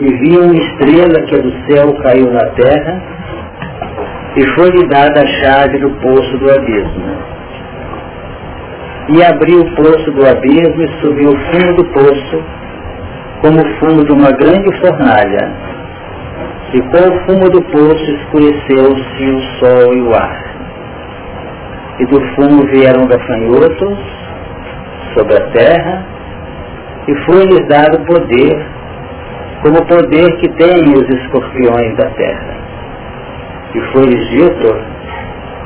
e viu uma estrela que do céu caiu na terra e foi-lhe dada a chave do poço do abismo. E abriu o poço do abismo e subiu o fundo do poço, como o fundo de uma grande fornalha. E com o fumo do poço escureceu-se o sol e o ar. E do fumo vieram gafanhotos sobre a terra, e foi-lhes dado poder, como o poder que têm os escorpiões da terra e foi-lhes dito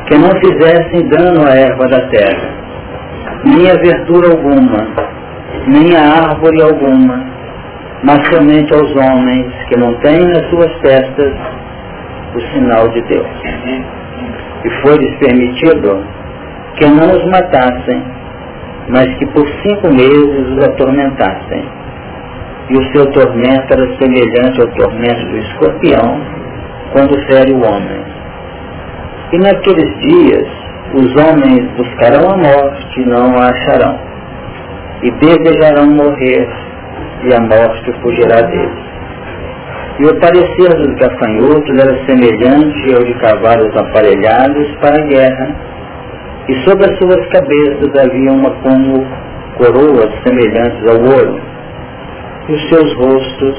que não fizessem dano à erva da terra, nem a verdura alguma, nem a árvore alguma, mas somente aos homens que não têm nas suas testas o sinal de Deus. E foi-lhes permitido que não os matassem, mas que por cinco meses os atormentassem. E o seu tormento era semelhante ao tormento do escorpião, quando fere o homem. E naqueles dias os homens buscarão a morte e não a acharão, e desejarão morrer, e a morte fugirá deles. E o parecer dos gafanhotos era semelhante ao de cavalos aparelhados para a guerra, e sobre as suas cabeças havia uma como coroas semelhantes ao ouro, e os seus rostos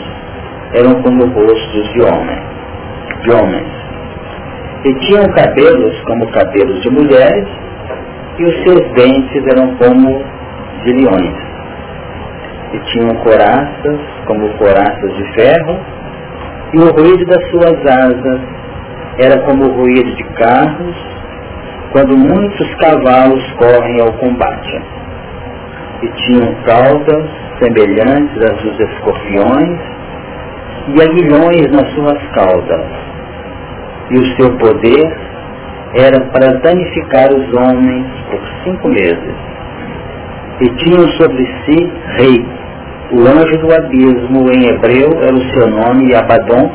eram como rostos de homens de homens. E tinham cabelos como cabelos de mulheres, e os seus dentes eram como de leões. E tinham coraças como coraças de ferro, e o ruído das suas asas era como o ruído de carros, quando muitos cavalos correm ao combate. E tinham caudas semelhantes às dos escorpiões, e aguilhões nas suas caudas e o seu poder era para danificar os homens por cinco meses. E tinham sobre si rei. O anjo do abismo em hebreu era o seu nome Abaddon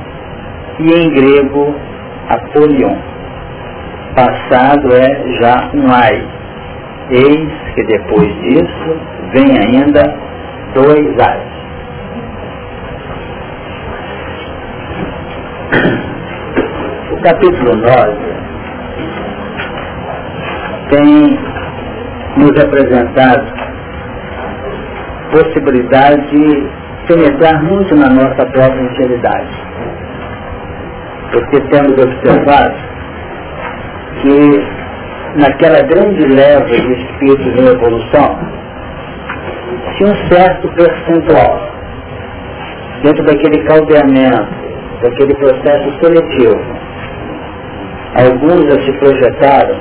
e em grego Apolion. Passado é já um ai. Eis que depois disso vem ainda dois ais. capítulo 9 tem nos apresentado possibilidade de penetrar muito na nossa própria intimidade. Porque temos observado que naquela grande leva de espíritos em evolução, se um certo percentual, dentro daquele caldeamento, daquele processo seletivo, Alguns já se projetaram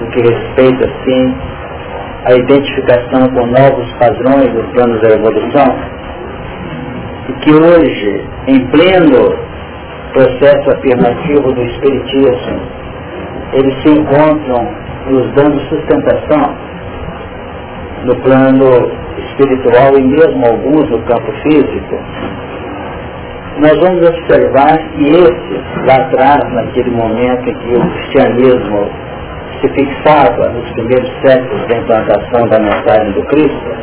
no que respeita, assim, a identificação com novos padrões dos planos da evolução, e que hoje, em pleno processo afirmativo do Espiritismo, eles se encontram nos dando sustentação no plano espiritual e mesmo alguns no campo físico, nós vamos observar que esse, lá atrás, naquele momento em que o cristianismo se fixava nos primeiros séculos da implantação da mensagem do Cristo,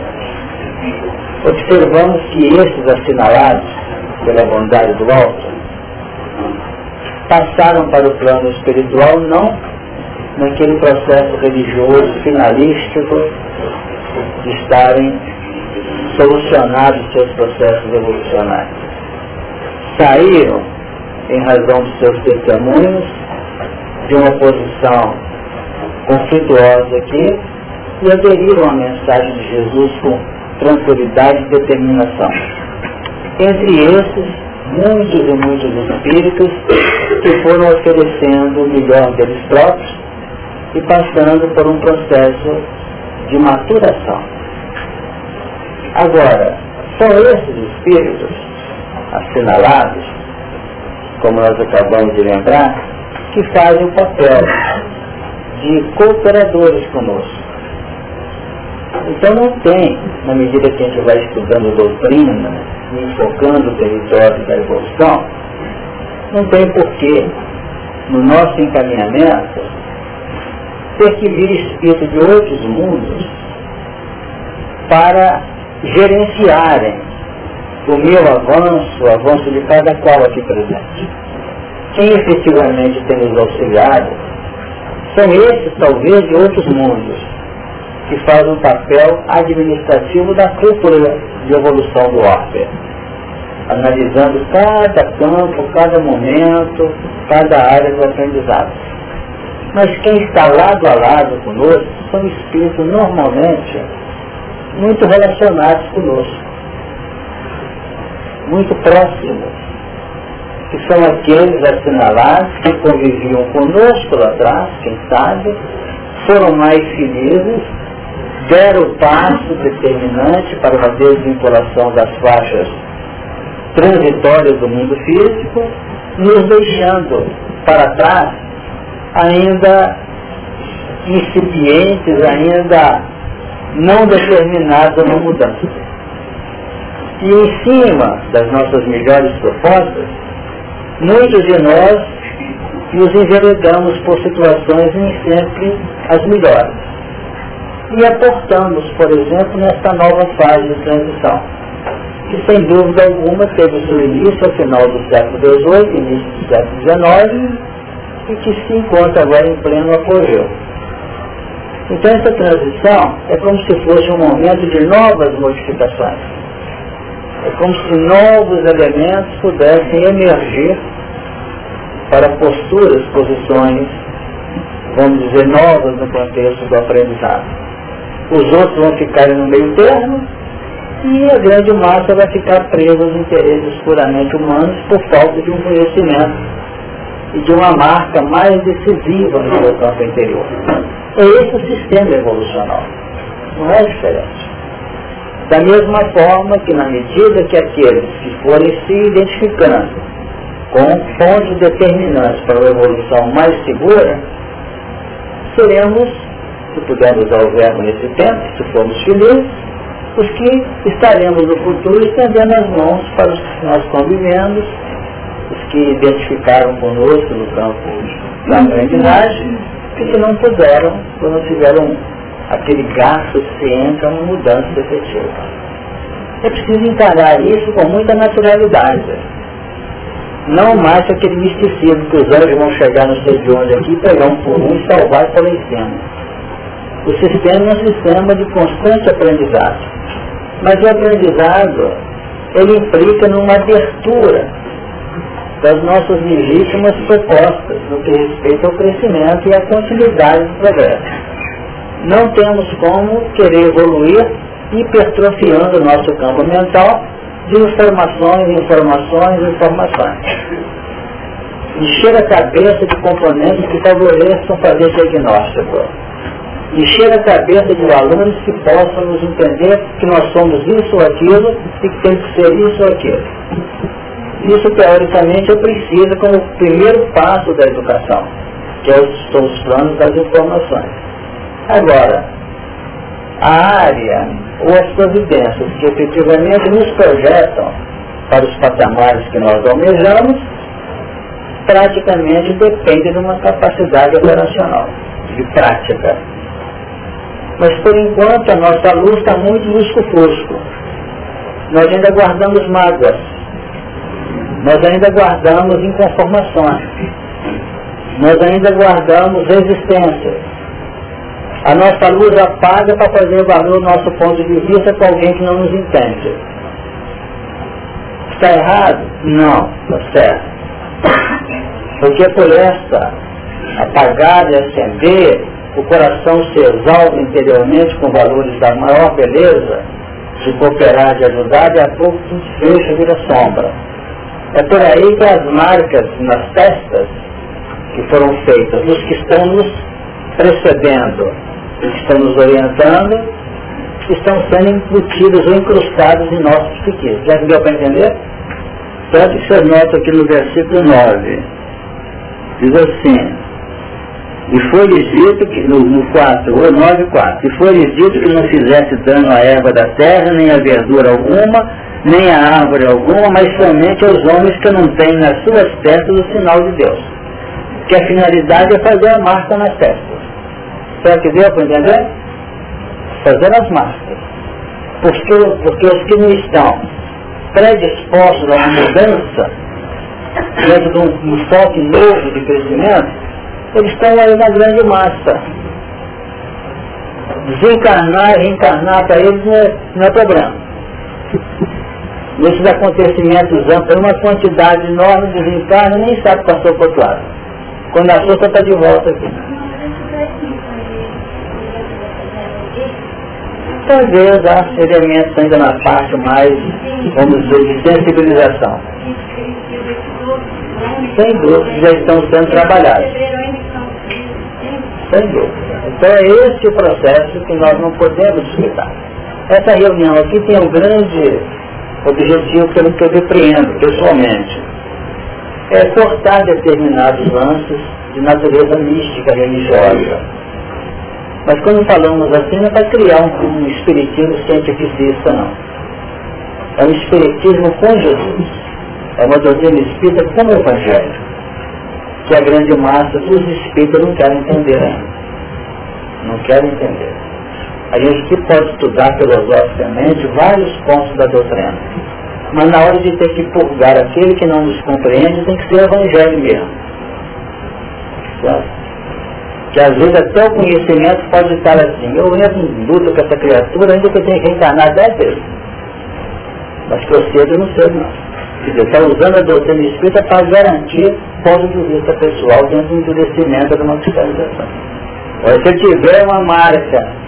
observamos que esses assinalados pela bondade do alto passaram para o plano espiritual não naquele processo religioso finalístico de estarem solucionados seus processos evolucionários saíram, em razão dos seus testemunhos, de uma posição conflituosa aqui e aderiram à mensagem de Jesus com tranquilidade e determinação. Entre esses, muitos e muitos espíritos que foram oferecendo o melhor deles próprios e passando por um processo de maturação. Agora, são esses espíritos assinalados, como nós acabamos de lembrar, que fazem o papel de cooperadores conosco. Então não tem, na medida que a gente vai estudando doutrina e enfocando o território da evolução, não tem porquê, no nosso encaminhamento, ter que vir espírito de outros mundos para gerenciarem o meu avanço, o avanço de cada qual aqui presente. Quem efetivamente tem nos auxiliado são esses, talvez, de outros mundos, que fazem um papel administrativo da cúpula de evolução do orbe, analisando cada campo, cada momento, cada área do aprendizado. Mas quem está lado a lado conosco são espíritos normalmente muito relacionados conosco, muito próximos, que são aqueles assinalados que conviviam conosco lá atrás, quem sabe, foram mais felizes, deram o passo determinante para uma desvinculação das faixas transitórias do mundo físico, nos deixando para trás ainda incipientes, ainda não determinados a uma mudança. E em cima das nossas melhores propostas, muitos de nós nos enveredamos por situações nem sempre as melhores. E aportamos, por exemplo, nesta nova fase de transição, que sem dúvida alguma teve seu início ao final do século XVIII, início do século XIX, e que se encontra agora em pleno apogeu. Então essa transição é como se fosse um momento de novas modificações. É como se novos elementos pudessem emergir para posturas, posições, vamos dizer, novas no contexto do aprendizado. Os outros vão ficar no meio termo e a grande massa vai ficar presa aos interesses puramente humanos por falta de um conhecimento e de uma marca mais decisiva no seu campo interior. É esse o sistema evolucional. Não é diferente. Da mesma forma que na medida que aqueles que forem se identificando com fontes determinantes para uma evolução mais segura, seremos, se pudermos usar o verbo nesse tempo, se formos felizes, os que estaremos no futuro estendendo as mãos para os que nós convivemos, os que identificaram conosco no campo da aprendizagem, que não puderam, quando tiveram aquele gasto suficiente a uma mudança efetiva. É preciso encarar isso com muita naturalidade. Não mais aquele misticismo que os anjos vão chegar no sei de onde aqui, pegar um por um e salvar em cima. O sistema é um sistema de constante aprendizado. Mas o aprendizado, ele implica numa abertura das nossas legítimas propostas no que respeita ao crescimento e à continuidade do progresso. Não temos como querer evoluir hipertrofiando o nosso campo mental de informações, informações, informações. Encher a cabeça de componentes que favoreçam fazer diagnóstico. Encher a cabeça de valores que possam nos entender que nós somos isso ou aquilo e que tem que ser isso ou aquilo. Isso, teoricamente, é preciso como primeiro passo da educação, que é os planos das informações. Agora, a área ou as providências que efetivamente nos projetam para os patamares que nós almejamos, praticamente depende de uma capacidade operacional, de prática. Mas por enquanto a nossa luz está muito lusco-fusco. Nós ainda guardamos mágoas, nós ainda guardamos inconformações, nós ainda guardamos resistências. A nossa luz apaga para fazer valer o nosso ponto de vista com alguém que não nos entende. Está errado? Não, está certo. Porque por essa apagar e acender, o coração se exalta interiormente com valores da maior beleza, de cooperar, de ajudar, e a pouco se fecha vira sombra. É por aí que as marcas nas testas que foram feitas dos que estão nos precedendo e que estão nos orientando, estão sendo embutidas ou incrustadas em nossos pequenos. Já deu para entender? Tanto que você nota aqui no versículo 9. Diz assim, e foi-lhes dito que, no, no 4, ou 9, 4, e foi-lhes dito que não fizesse dano à erva da terra, nem a verdura alguma, nem a árvore alguma, mas somente aos homens que não têm nas suas testas o sinal de Deus. Que a finalidade é fazer a marca nas testas. Será que deu para entender? Fazer as marcas. Porque, porque os que não estão predispostos a uma mudança, dentro de um, um foco novo de crescimento, eles estão aí na grande massa. Desencarnar reencarnar para eles não é, não é problema. Nesses acontecimentos amplos, uma quantidade enorme de desencarne nem sabe que passou para o outro lado. Quando a sua está de volta aqui. talvez há elementos ainda na parte mais, vamos dizer, de sensibilização. Sem dúvida, já estão sendo trabalhados. Então é esse o processo que nós não podemos descuidar. Essa reunião aqui tem um grande objetivo eu, que eu depreendo pessoalmente. É cortar determinados lances de natureza mística, religiosa mas quando falamos assim, não é para criar um, um espiritismo cientificista, não. É um espiritismo com Jesus. É uma doutrina espírita como o Evangelho. Que a grande massa dos espíritas não querem entender ainda. Não querem entender. A gente que pode estudar filosoficamente vários pontos da doutrina. Mas na hora de ter que purgar aquele que não nos compreende, tem que ser Evangelho mesmo. Que às vezes até o conhecimento pode estar assim, eu entro em luta com essa criatura, ainda que eu tenha que reencarnar dez vezes. Mas que eu cedo não sei não. Quer dizer, está usando a doutrina espírita para garantir ponto de vista pessoal dentro do endurecimento de uma fiscalização. se eu tiver uma marca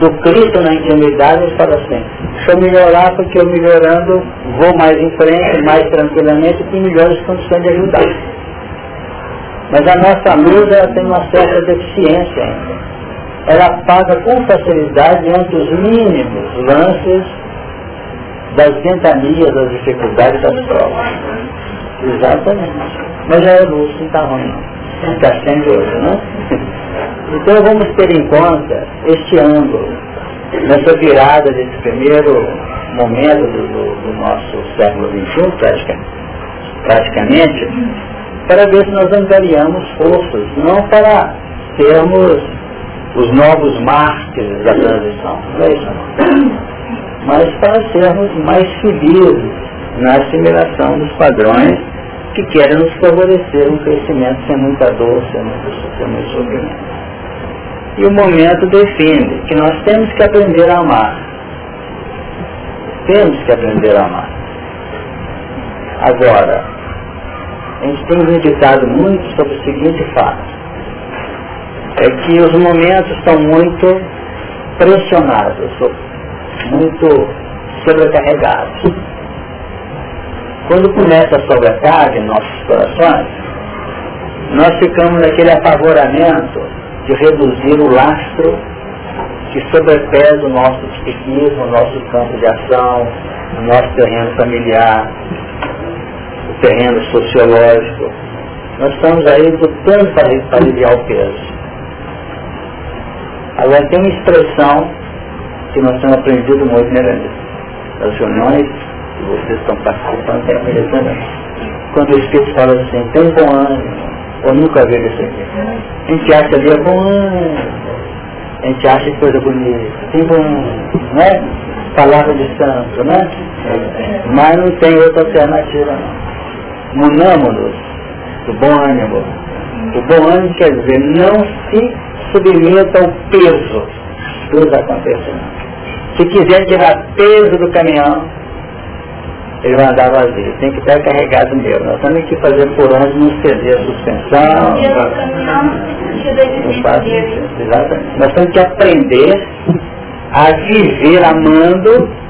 do Cristo na intimidade, ele fala assim, deixa eu melhorar porque eu melhorando vou mais em frente, mais tranquilamente e melhores condições de ajudar. Mas a nossa luz tem uma certa deficiência ainda. Ela paga com facilidade entre os mínimos lances das ventanias, das dificuldades das provas. Exatamente. Mas já é luz, não está ruim. Está sendo hoje, né? Então vamos ter em conta este ângulo, nessa virada desse primeiro momento do, do, do nosso século XXI, praticamente, para ver se nós angariamos forças, não para termos os novos mártires da transição, não é isso mas para sermos mais felizes na assimilação dos padrões que querem nos favorecer um crescimento sem muita dor, sem muito, sem muito sofrimento. E o momento define que nós temos que aprender a amar. Temos que aprender a amar. Agora, a gente tem meditado muito sobre o seguinte fato. É que os momentos estão muito pressionados, muito sobrecarregados. Quando começa a sobrecarga em nossos corações, nós ficamos naquele apavoramento de reduzir o lastro que sobrepesa o nosso psiquismo, o nosso campo de ação, o nosso terreno familiar, terreno sociológico. Nós estamos aí lutando para aliviar o peso. Agora tem uma expressão que nós temos aprendido muito né, nas reuniões, que vocês estão participando, tem a também. Quando o Espírito fala assim, tem bom ânimo, ou nunca vi isso aqui. A gente acha ali é bom a gente acha coisa bonita, tem bom né? Palavra de santo, né? Mas não tem outra alternativa não munamos-nos do bom ânimo. O bom ânimo quer dizer não se submeta ao peso dos acontecimentos. Se quiser tirar peso do caminhão, ele andar vazio. Tem que estar carregado mesmo. Nós temos que fazer por onde não ceder a suspensão. Exatamente. Nós temos que aprender a viver amando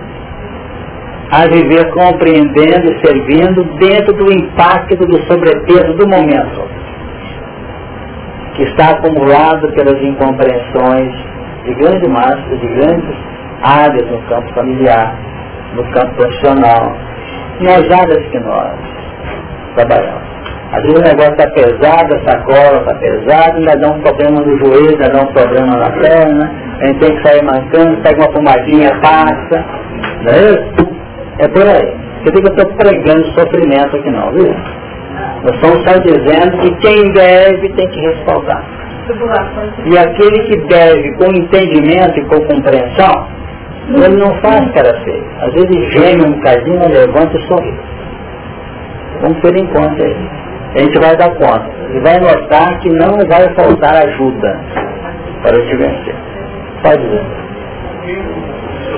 a viver compreendendo e servindo dentro do impacto do sobrepeso do momento, que está acumulado pelas incompreensões de grande massa, de grandes áreas no campo familiar, no campo profissional, áreas que nós trabalhamos. Às vezes o negócio está pesado, a sacola está pesada, ainda dá um problema no joelho, ainda dá um problema na perna, a gente tem que sair mancando, pega uma pomadinha, passa, não é isso? É por aí. Você vê que eu estou pregando sofrimento aqui não, viu? Nós estamos só dizendo que quem deve tem que respaldar. E aquele que deve com entendimento e com compreensão, Ele não faz cara feia. Às vezes geme um bocadinho, levanta e sorri. Vamos ter em conta aí. A gente vai dar conta. E vai notar que não vai faltar ajuda para te vencer. Pode.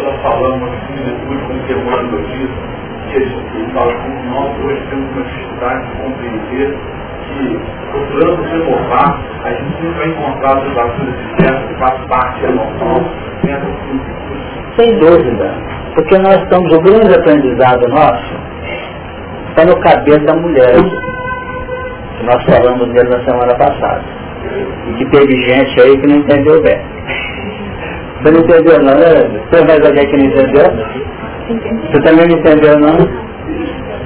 Nós falamos assim, depois de semana disso, que ele fala como nós hoje temos uma dificuldade de compreender que procurando renovar, a gente sempre vai encontrar as levaduras externas que faz parte da noção, Sem dúvida. Porque nós estamos, o grande aprendizado nosso está no cabelo da mulher. Que nós falamos dele na semana passada. E que teve gente aí que não entendeu bem. Você não entendeu não, né? Tem mais alguém que não entendeu? Você também não entendeu não?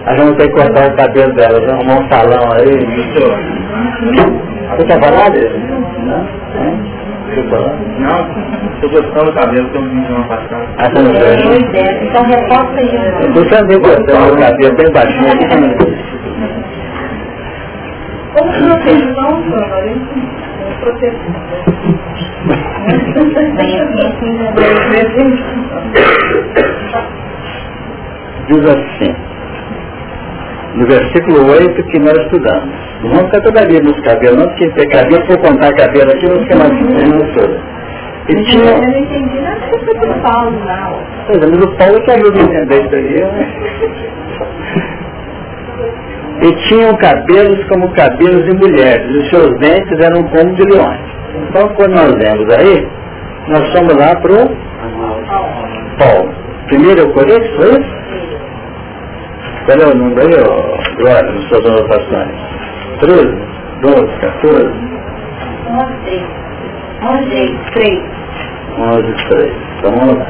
A gente tem que cortar o cabelo dela, arrumar um salão aí. Você quer falar dele? Não? Não, estou gostando do cabelo que eu vi semana passada. Ah, não vê? Então reposta aí. Eu também gostando do cabelo bem baixinho. Como proteção, proteção. Diz assim no versículo 8 que nós estudamos. Não vamos ficar toda nos cabelos, não, porque ter cabelo, se eu contar cabelo aqui, não fica mais não toda. Ele tinha... Eu não entendi nada do Paulo, não. Pois é, mas o Paulo que ajuda a entender isso aí. Né? E tinham cabelos como cabelos de mulheres, e os seus dentes eram como de leões. Então, quando nós vemos aí, nós fomos lá para o Paulo. Primeiro Coríntios, foi isso? Qual é o número aí, ó, Glória, nas suas anotações? 13, 12, 14? 11, 11, 3. 11, 3. Então vamos lá.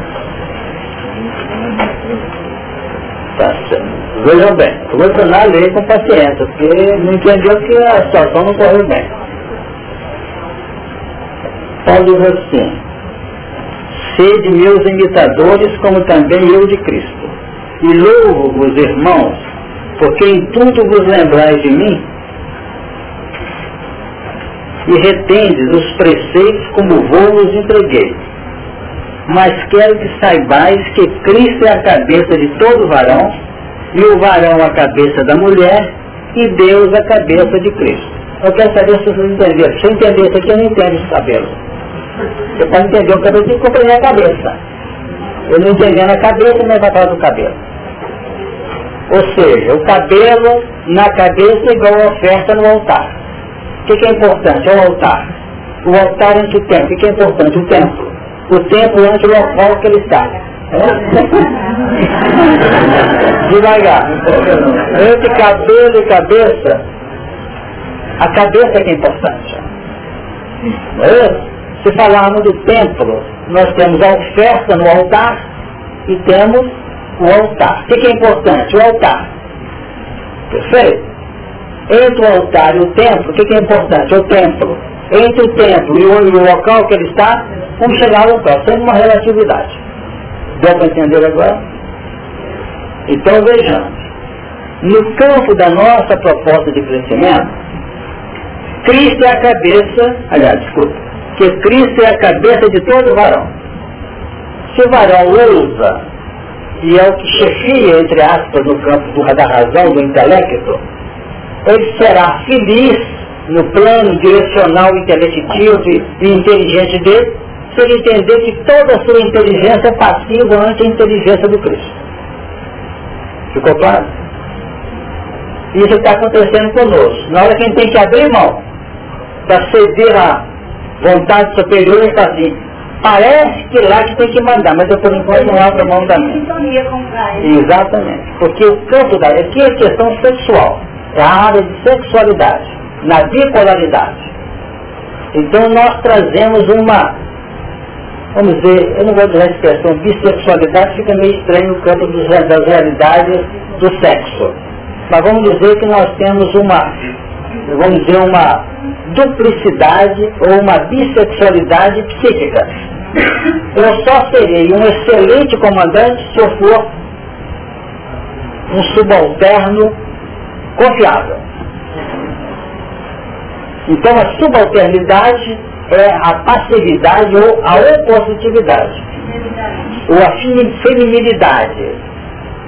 Tá certo. Vejam bem, eu vou tornar a lei com paciência, porque não entendeu que a situação não correu bem. Paulo diz assim, sede meus imitadores, como também eu de Cristo. E louvo-vos, irmãos, porque em tudo vos lembrais de mim e retendes os preceitos como vos entreguei. Mas quero que saibais que Cristo é a cabeça de todo varão, e o varão a cabeça da mulher, e Deus a cabeça de Cristo. Eu quero saber se vocês entenderam. Se eu entender isso aqui, eu não entendo esse cabelo. Você pode entender o cabelo, tem que compreender a cabeça. Eu não entendendo a cabeça, mas vai falar do cabelo. Ou seja, o cabelo na cabeça é igual a oferta no altar. O que, que é importante? É o altar. O altar ante o templo. O que, é importante? O templo. O templo ante o local que ele está. Devagar. Entre cabelo e cabeça, a cabeça é que é importante. Se falarmos do templo, nós temos a oferta no altar e temos o altar. O que é importante? O altar. Perfeito? Entre o altar e o templo, o que é importante? O templo. Entre o templo e o, local que ele está, vamos chegar ao local, sendo uma relatividade. Deu para entender agora? Então vejamos. No campo da nossa proposta de crescimento, Cristo é a cabeça, aliás, desculpa, que Cristo é a cabeça de todo varão. Se o varão usa e é o que chefia, entre aspas, no campo da razão, do intelecto, ele será feliz no plano direcional, intelectivo e inteligente dele, se ele entender que toda a sua inteligência é passiva ante a inteligência do Cristo. Ficou claro? Isso está acontecendo conosco. Na hora que a gente tem que abrir mão para ceder à vontade superior, ele está assim, Parece que lá que tem que mandar, mas eu por enquanto não abro mão da minha. Exatamente. Porque o campo da aqui é questão sexual. É a área de sexualidade, na bipolaridade. Então nós trazemos uma, vamos dizer, eu não vou dizer a expressão bissexualidade, fica meio estranho no campo dos, das realidades do sexo. Mas vamos dizer que nós temos uma, vamos dizer, uma duplicidade ou uma bissexualidade psíquica. Eu só serei um excelente comandante se eu for um subalterno confiável. Então a subalternidade é a passividade ou a opositividade. ou a feminilidade,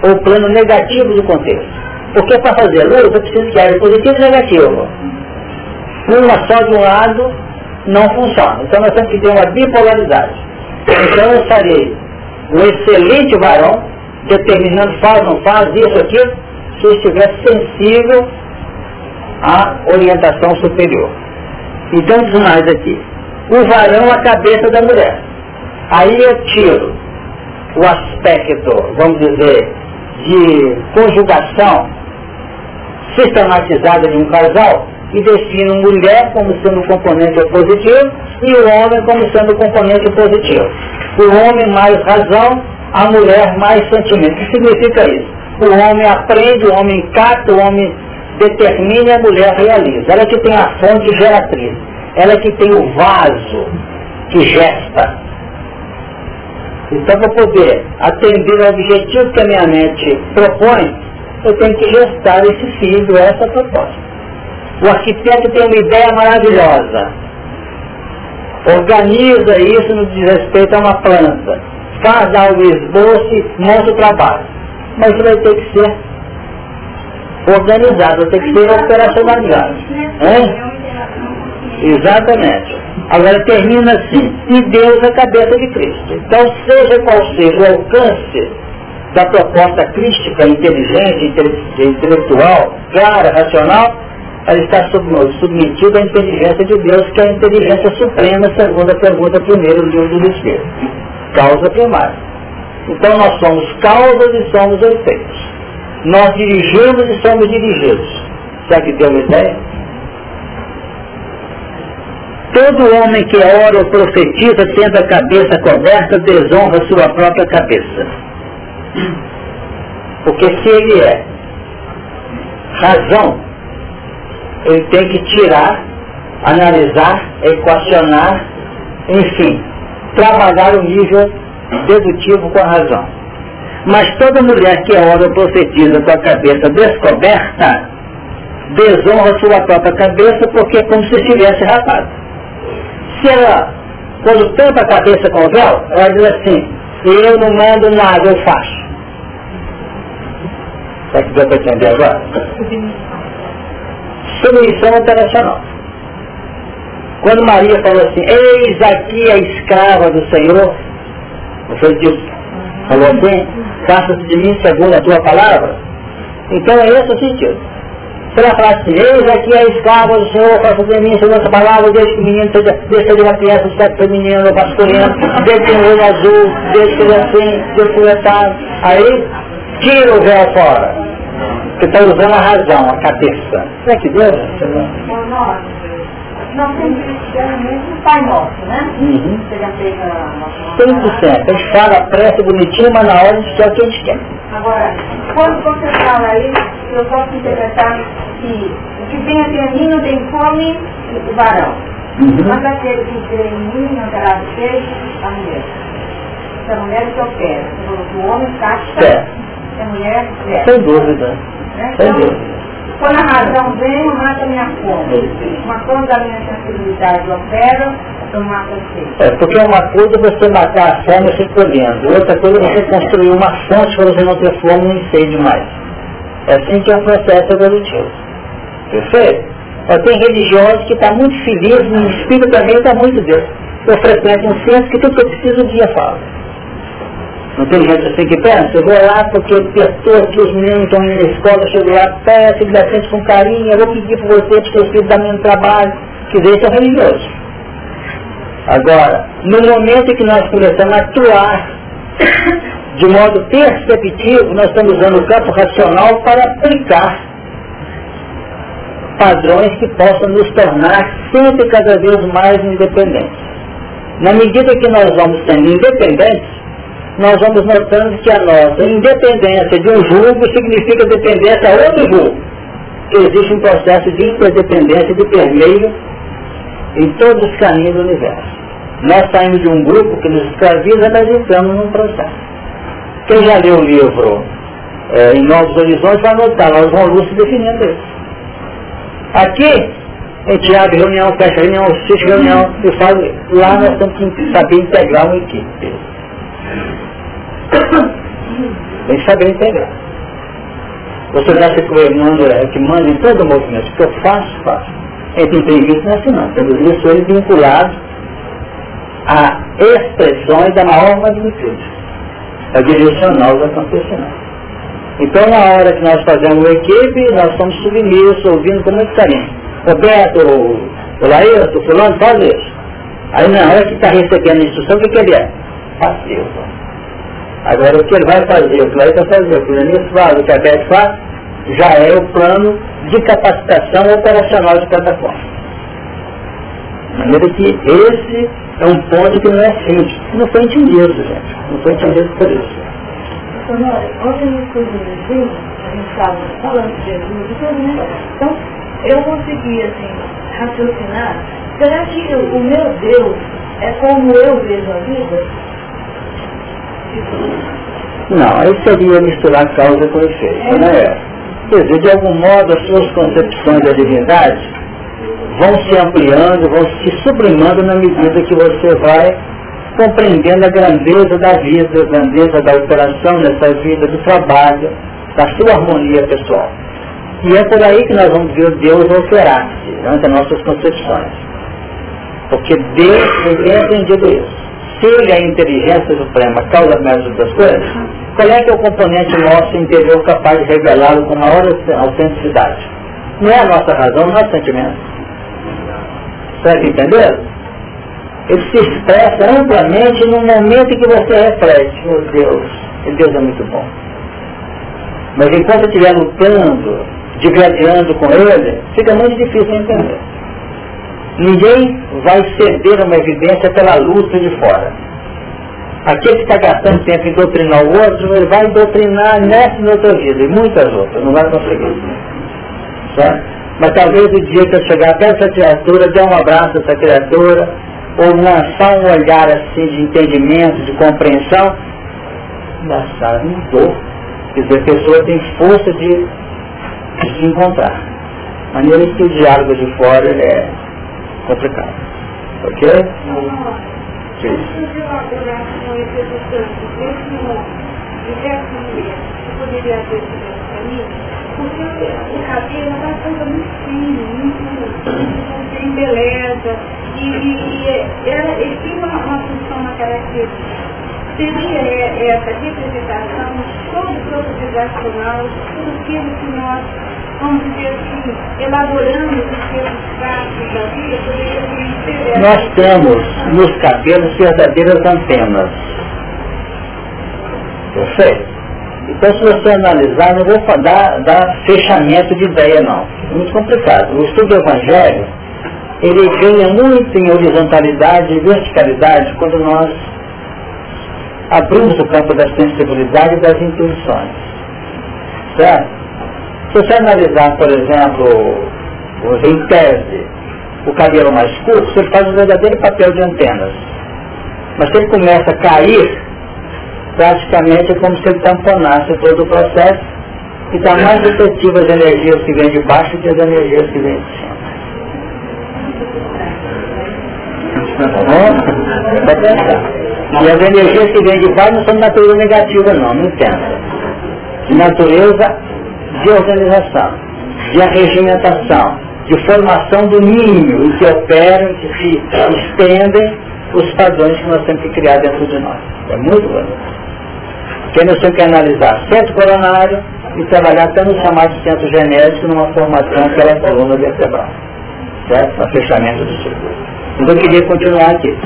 ou o plano negativo do contexto. Porque para fazer luz eu preciso que haja positivo e negativo. Uma só de um lado não funciona. Então nós temos que ter uma bipolaridade. Então eu farei um excelente varão, determinando faz, não faz, isso, aquilo, se estiver sensível à orientação superior. Então diz mais aqui. O varão a cabeça da mulher. Aí eu tiro o aspecto, vamos dizer, de conjugação sistematizada de um casal e defino mulher como sendo componente positivo e o homem como sendo componente positivo. O homem mais razão, a mulher mais sentimento. O que significa isso? O homem aprende, o homem capta, o homem determina e a mulher realiza. Ela que tem a fonte geratriz. Ela que tem o vaso que gesta. Então, para poder atender ao objetivo que a minha mente propõe, eu tenho que gestar esse filho, essa proposta. O arquiteto tem uma ideia maravilhosa. Organiza isso no que diz respeito a uma planta. Faz lá o esboço monta o trabalho. Mas isso vai ter que ser organizado, vai ter que ser operacionalizado. Hein? Exatamente. Agora termina assim, e Deus é a cabeça de Cristo. Então, seja qual seja o alcance da proposta crística, inteligente, intelectual, clara, racional, ela está submetida à inteligência de Deus, que é a inteligência suprema, segundo a pergunta primeiro livro do. Causa primária. Então nós somos causas e somos efeitos. Nós dirigimos e somos dirigidos. Será que tem uma ideia? Todo homem que ora ou profetiza tendo a cabeça coberta desonra sua própria cabeça. Porque se ele é razão, ele tem que tirar, analisar, equacionar, enfim, trabalhar o nível dedutivo com a razão. Mas toda mulher que ora ou profetiza com a cabeça descoberta, desonra sua própria cabeça porque é como se estivesse rapado. Se ela, quando tampa a cabeça com o véu, ela diz assim, eu não mando nada, eu faço. Será que deu para entender agora? Submissão operacional. Quando Maria falou assim, eis aqui a escrava do Senhor, foi dito, falou assim, faça-se de mim segundo a tua palavra. Então é esse o sentido. Se ela falar assim, eis aqui a escrava do Senhor, faça de mim segundo a tua palavra, desde que o menino seja, desde de uma criança do sexo feminino masculino, desde que o olho azul, desde que ele assim, desde que ele Aí, tira o véu fora que está usando a razão, a cabeça. Será que Deus? Nós temos mesmo o Pai Nosso, né? Uhum. Você já fez a nossa... 100%. A gente fala a prece bonitinho, mas na hora a gente quer o que a gente quer. Agora, quando você fala aí, eu posso interpretar que o que tem aqui em mim não tem fome, o varão. Uhum. Mas aquele que tem em mim não terá a mulher. Essa mulher que eu quero. Você que o homem capta, é. a mulher quer. Sem dúvida. Então, quando a razão vem, eu mato a minha fome. Uma coisa da minha sensibilidade opera, eu mato a É, porque uma coisa é você matar a fome recolhendo, outra coisa é você construir uma fonte para você não ter fome nem sede mais. É assim que é o processo evolutivo. Perfeito? Eu tenho religiosos que estão tá muito felizes, no espírito também está muito Deus. Eu frequento um centro que tudo que eu preciso um dia fala. Não tem gente assim que pensa, eu vou lá porque apertou aqui os meninos estão indo na escola, eu chego lá, peço, ele defende com carinho, eu vou pedir para você, porque eu filho dá meu trabalho, que isso é religioso. Agora, no momento em que nós começamos a atuar de modo perceptivo, nós estamos usando o campo racional para aplicar padrões que possam nos tornar sempre cada vez mais independentes. Na medida que nós vamos sendo independentes, nós vamos notando que a nossa independência de um julgo significa dependência a outro julgo. Existe um processo de interdependência de permeio em todos os caminhos do universo. Nós saímos de um grupo que nos escraviza, mas entramos num processo. Quem já leu o livro é, Em Novos Horizontes vai notar, nós vamos se definindo isso. Aqui, gente abre reunião, fecha reunião, assiste reunião e fala, lá nós temos que saber integrar uma equipe. Que saber entender. Você já ficou manda, é que manda em todo o movimento. O que eu faço, faço. A gente não tem é assim não. Temos isso ele vinculado a expressões da maior magnitude. A direcional os acontecimentos. Então, na hora que nós fazemos uma equipe, nós somos submissos, ouvindo com muito carinho. Roberto, o Laírto, o fulano, faz isso. Aí na hora que está recebendo a instrução, o que, que ele é? Passivo. Agora o que ele vai fazer, o que ele vai fazer, o que o Lenilson faz, o que a Beth faz, já é o plano de capacitação operacional de cada forma. De maneira que esse é um ponto que não é simples. Não foi entendido, gente. Não foi entendido por isso. Sonora, ontem no estudo a gente estava falando de Jesus e né? Então, eu consegui, assim, raciocinar, será que o meu Deus é como eu vejo a vida? Não, aí seria misturar causa com efeito, é. né? Quer dizer, de algum modo as suas concepções da divindade vão se ampliando, vão se sublimando na medida que você vai compreendendo a grandeza da vida, a grandeza da operação nessa vida, do trabalho, da sua harmonia pessoal. E é por aí que nós vamos ver Deus operar-se, ante as nossas concepções. Porque Deus, ninguém é entendido isso. Se ele é a inteligência suprema, causa médica das coisas, qual é que é o componente nosso interior capaz de revelá-lo com maior autenticidade? Não é a nossa razão, não é o sentimento. Certo entender? Ele se expressa amplamente no momento em que você reflete, meu Deus, Deus é muito bom. Mas enquanto estiver lutando, digladiando com ele, fica muito difícil entender. Ninguém vai ceder uma evidência pela luta de fora. Aquele que está gastando tempo em doutrinar o outro, ele vai doutrinar nessa e outra vida, e muitas outras, não vai conseguir. Certo? Mas talvez o dia que eu chegar até essa criatura, dê um abraço a essa criatura, ou lançar um olhar assim de entendimento, de compreensão, engraçado, mudou. Quer dizer, a pessoa tem força de, se encontrar. Maneira que o diálogo de fora é complicado. Ok? Sim. Para mim, porque o cabelo é uma coisa muito fina, muito, tem beleza, e, e, e ela, ele tem uma, uma função, uma característica. Seria essa representação todo o processo vibracional, tudo aquilo que nós, vamos dizer assim, elaboramos os termos práticos da vida, poderia ser Nós temos nos cabelos verdadeiras antenas. Perfeito? Então, se você analisar, não vou dar, dar fechamento de ideia, não. É muito complicado. O estudo do Evangelho, ele ganha muito em horizontalidade e verticalidade quando nós abrimos o campo da sensibilidade e das intuições. Certo? Se você analisar, por exemplo, em tese, o cabelo mais curto, ele faz o verdadeiro papel de antenas. Mas se ele começa a cair, praticamente é como se ele tamponasse todo o processo e está mais efetivo as energias que vêm de baixo que as energias que vêm de cima. E as energias que vêm de baixo não são de natureza negativa não, não entenda. De natureza de organização, de arregimentação, de formação do ninho, em que operam, que se estendem os padrões que nós temos que criar dentro de nós. É muito bonito. Porque nós temos que analisar centro coronário e trabalhar até no chamado centro genético numa formação pela coluna vertebral. Certo? Para fechamento do circuito. Então eu queria continuar aqui.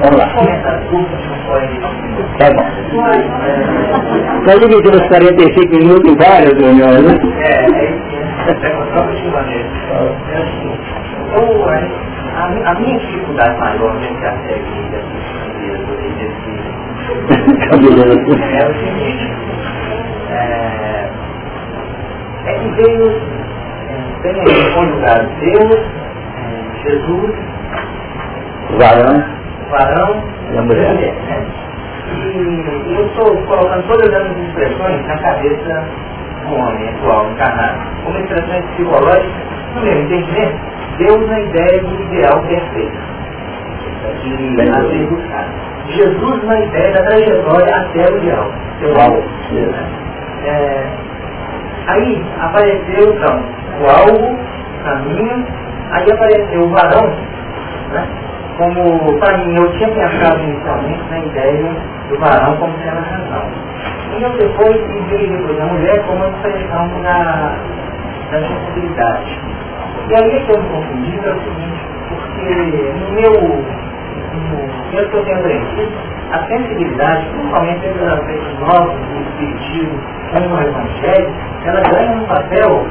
Vamos lá. Tá bom. Nós dividimos os 45 minutos em várias reuniões, né? É, é, a, minha dificuldade maior nesse aspecto desse é o seguinte, é, é que Deus tem conjugado Deus, Jesus, varão, varão e a mulher. Né? E eu estou colocando todas as expressões na cabeça do homem atual, encarnado, como expressões psicológicas, no meu entendimento, Deus na ideia do ideal perfeito. E a ser buscado. Jesus na ideia da trajetória até o ideal. Uau. É, aí apareceu então o alvo, o caminho, aí apareceu o varão, né? Como para mim eu tinha pensado inicialmente na ideia do varão como sendo a razão. E eu depois vi depois a mulher como a expressão da, da sensibilidade. E aí que eu me confundi é o seguinte, porque no meu que eu tenho aprendido, a sensibilidade, principalmente entre as aspectos novos do Espiritismo como o Evangelho, ela ganha um papel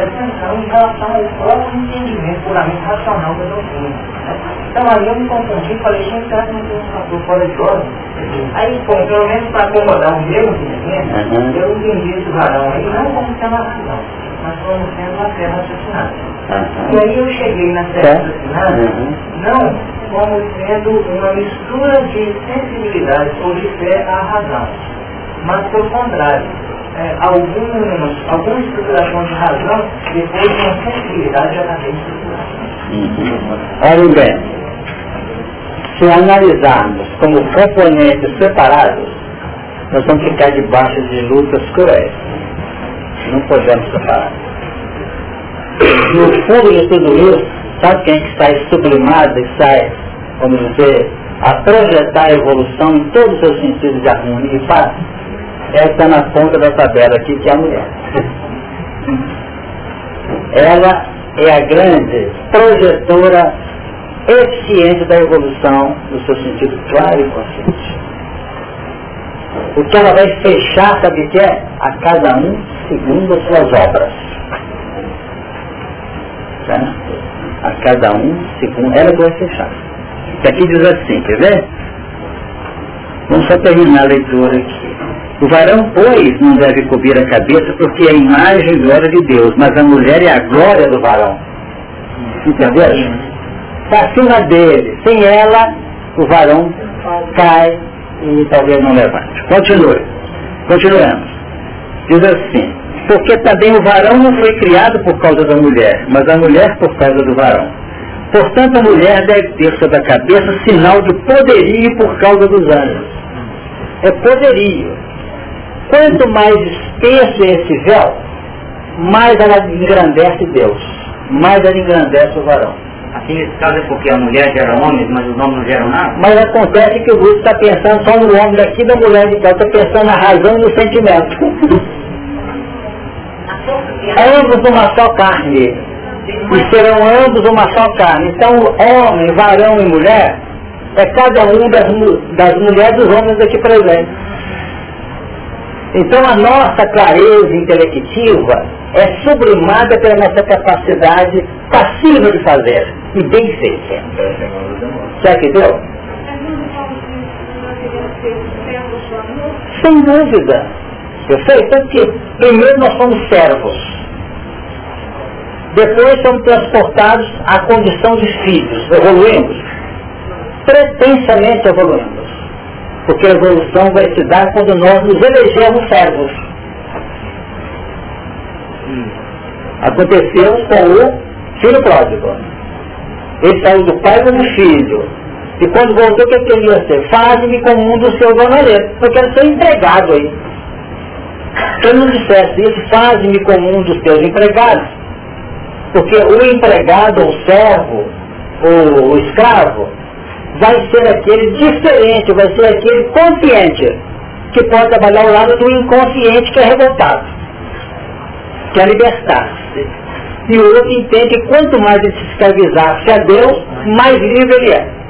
de atenção em relação ao próprio entendimento puramente racional da doutrina. Né? Então aí eu me confundi e falei, gente, será que não tem um fator fora de ordem? Aí, bom, pelo menos para acomodar o meu entendimento, uhum. eu entendi esse varão aí não como sendo a razão, mas como sendo uma raciocinada. Uhum. E aí eu cheguei na raciocinada, uhum. não como sendo uma mistura de sensibilidade ou de fé à razão. Mas, pelo contrário, é, algumas, alguma estruturação de razão depois de uma sensibilidade já está bem estruturada. Olhem bem, se analisarmos como componentes separados, nós vamos ficar debaixo de lutas cruéis. Não podemos separar. No fundo de tudo isso, Sabe quem é que sai sublimado e sai, vamos dizer, a projetar a evolução em todos os seus sentidos de harmonia e paz? Ela está na ponta da tabela aqui, que é a mulher. Ela é a grande projetora eficiente da evolução no seu sentido claro e consciente. O que ela vai fechar, sabe o que é? A cada um segundo as suas obras. Certo? a cada um segundo ela vai fechar. Aqui diz assim, quer ver? Vamos só terminar a leitura aqui. O varão, pois, não deve cobrir a cabeça porque é a imagem e glória de Deus, mas a mulher é a glória do varão. Entendeu? Está acima dele. Sem ela, o varão cai e talvez não levante. Continue. Continuamos. Diz assim, porque também o varão não foi criado por causa da mulher, mas a mulher por causa do varão. Portanto, a mulher deve ter sobre a cabeça sinal de poderio por causa dos anjos. É poderio. Quanto mais espesso é esse véu, mais ela engrandece Deus, mais ela engrandece o varão. Aqui nesse caso é porque a mulher gera homens, mas os homens não geram nada? Mas acontece que o grupo está pensando só no homem daqui da mulher de cá, está pensando na razão e no sentimento. ambos uma só carne. E serão ambos uma só carne. Então, homem, varão e mulher, é cada um das, das mulheres dos homens aqui presentes. Então, a nossa clareza intelectiva é sublimada pela nossa capacidade passiva de fazer e bem feita. Já que deu? Sem dúvida. Eu sei, porque primeiro nós somos servos. Depois somos transportados à condição de filhos, evoluímos. Pretensamente evoluímos. Porque a evolução vai se dar quando nós nos elegemos servos. Aconteceu com o filho pródigo. Ele saiu do pai como filho. E quando voltou, o que ele queria ser? Faz-me como um dos seus honoreiros. Eu quero ser empregado aí. Se ele não dissesse isso, faz-me como um dos teus empregados porque o empregado, o servo, o, o escravo, vai ser aquele diferente, vai ser aquele consciente, que pode trabalhar ao lado do inconsciente que é revoltado, que é libertar-se. E o outro entende que quanto mais ele se escravizar-se a Deus, mais livre ele é.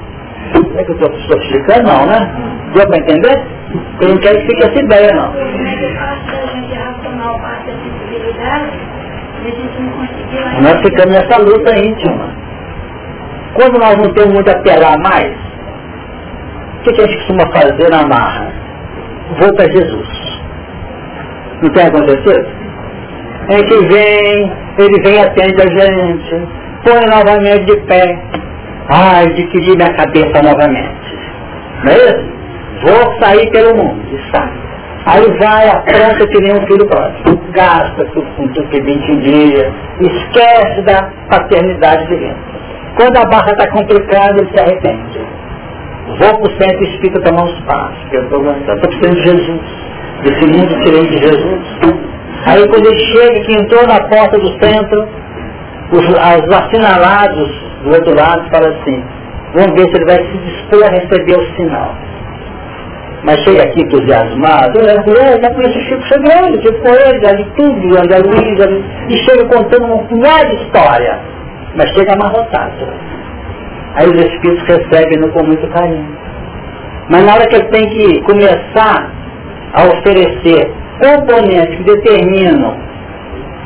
É que eu estou explicando, não, né? Deu para entender? Eu não quero que fique essa ideia, não. Nós ficamos nessa luta íntima. Quando nós não temos muito a apelar mais, o que, que a gente costuma fazer na marra? Vou para Jesus. Não tem acontecido? A gente vem, ele vem atende a gente, põe novamente de pé. Ai, adquiri minha cabeça novamente. Não é isso? Vou sair pelo mundo. E sai. Aí vai, apronta que nem um filho próximo. Gasta tudo com tudo que bem dia. Esquece da paternidade divina. Quando a barra está complicada, ele se arrepende. Vou para o centro espírita tomar uns passos, que eu estou precisando de Jesus. Desse mundo diferente de Jesus. Aí quando ele chega, que entrou na porta do centro, os, os assinalados do outro lado falam assim, vamos ver se ele vai se dispor a receber o sinal. Mas chega aqui entusiasmado, eu já conheço o Chico chegando, Chico Coelho, ali tudo, André Luiz, ali, e chega contando uma punhada de história, mas chega amarrotado. Aí os Espíritos recebem-no com muito carinho. Mas na hora que ele tem que começar a oferecer componentes que determinam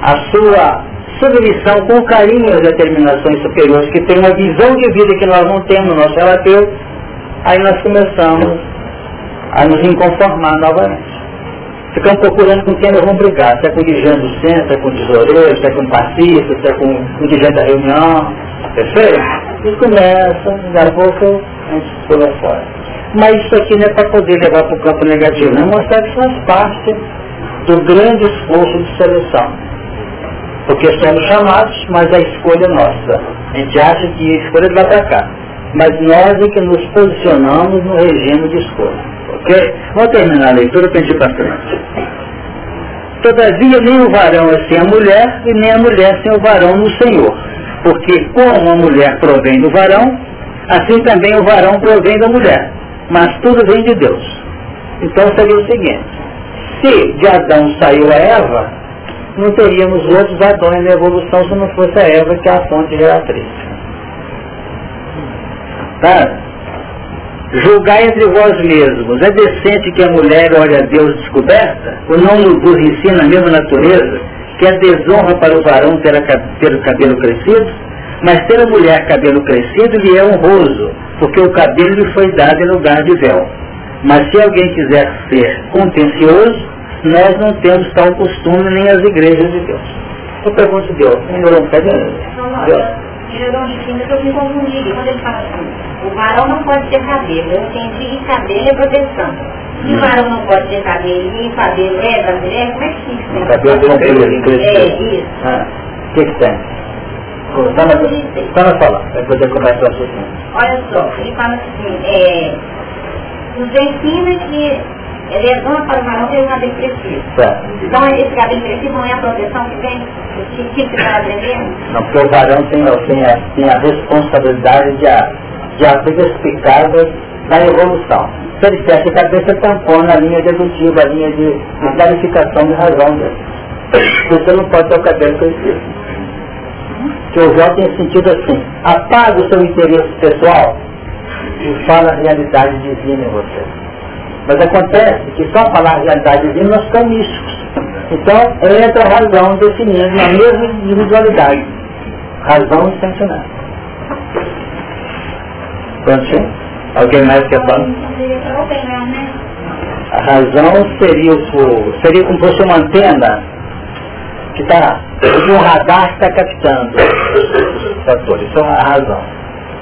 a sua submissão com carinho às determinações superiores, que tem uma visão de vida que nós não temos no nosso relatório, aí nós começamos a nos inconformar novamente. Ficamos procurando com quem nós vamos brigar, se é com o dirigente do centro, se é com o tesoureiro, se é com o passista, se é com o dirigente da reunião, perfeito? E começa, daqui a pouco a gente pula fora. Mas isso aqui não é para poder levar para o campo negativo, não mostrar que faz parte do grande esforço de seleção. Porque somos chamados, mas a escolha é nossa. A gente acha que a escolha lá para cá. Mas nós é que nos posicionamos no regime de escolha. Ok? Vamos terminar a leitura para a gente ir para frente. Todavia, nem o varão é sem a mulher, e nem a mulher sem o varão no Senhor. Porque como a mulher provém do varão, assim também o varão provém da mulher. Mas tudo vem de Deus. Então seria o seguinte, se de Adão saiu a Eva, não teríamos outros Adões na evolução se não fosse a Eva que é a fonte geratriz. Tá? Julgar entre vós mesmos. É decente que a mulher olhe a Deus descoberta? Ou não nos ensina a mesma natureza? Que é desonra para o varão ter, a, ter o cabelo crescido? Mas ter a mulher cabelo crescido lhe é honroso, porque o cabelo lhe foi dado em lugar de véu. Mas se alguém quiser ser contencioso, nós não temos tal costume nem as igrejas de Deus. Eu pergunto a Deus, melhorou um bocadinho? Deus. Gerou de quinta que eu me confundi. Quando ele fala assim, o varão não pode ter cabelo. Eu entendi que cabelo é proteção. Se o varão não pode ter cabelo e cabelo é da mulher, como é que fica? Cabelo comprido, É, isso. Ah, o que que tem? Está na fala, vai poder começar o assunto. Olha só, ele fala assim, é, nos ensina que ele é dono para o varão ter cabelo crescido. Certo. Então esse cabelo crescido não é a proteção que tem, que que que está aprendendo? Não, porque o varão tem, tem, a, tem a responsabilidade de, a, de abrir as picadas da evolução. Se ele fecha a cabeça, tampona a linha dedutiva, a linha de, de clarificação de razão dele. Você não pode ter o cabelo crescido. Que o Jó tem sentido assim, apaga o seu interesse pessoal e fala a realidade divina em você. Mas acontece que só falar a realidade divina nós ficamos místicos. Então entra a razão definindo na mesma individualidade. Razão e sentimento. Pronto? Alguém mais quer falar? A razão seria, o, seria como se fosse uma antena que está, um radar que está captando os fatores. Isso é a razão.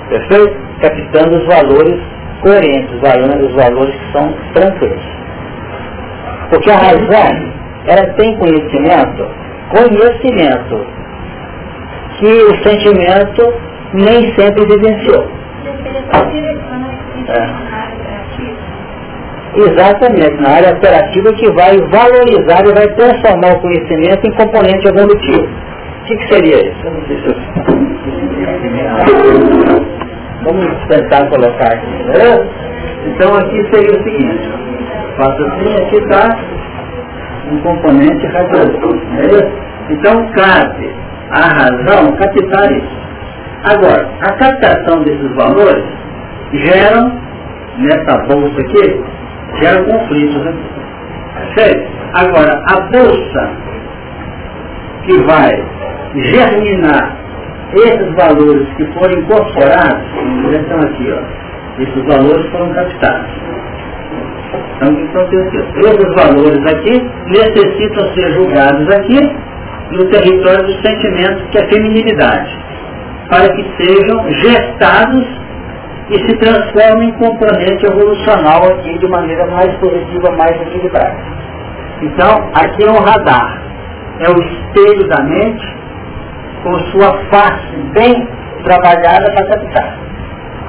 Perfeito? Captando os valores coerentes, valores, os valores que são tranquilos. Porque a razão, ela tem conhecimento, conhecimento, que o sentimento nem sempre vivenciou. Exatamente, na área operativa que vai valorizar e vai transformar o conhecimento em componente evolutivo. O que, que seria isso? Vamos tentar colocar aqui, né? Então aqui seria o seguinte, faço assim, aqui está um componente radioativo, né? Então cabe à razão captar isso. Agora, a captação desses valores geram, nessa bolsa aqui, gera conflitos, né? Certo? Agora, a bolsa que vai germinar esses valores que foram incorporados, estão aqui, ó, esses valores foram captados. Então, o que aconteceu? Esses valores aqui necessitam ser julgados aqui no território do sentimento, que é a feminilidade, para que sejam gestados e se transformem em componente evolucional aqui de maneira mais positiva, mais equilibrada. Então, aqui é um radar, é o espelho da mente com sua face bem trabalhada para captar.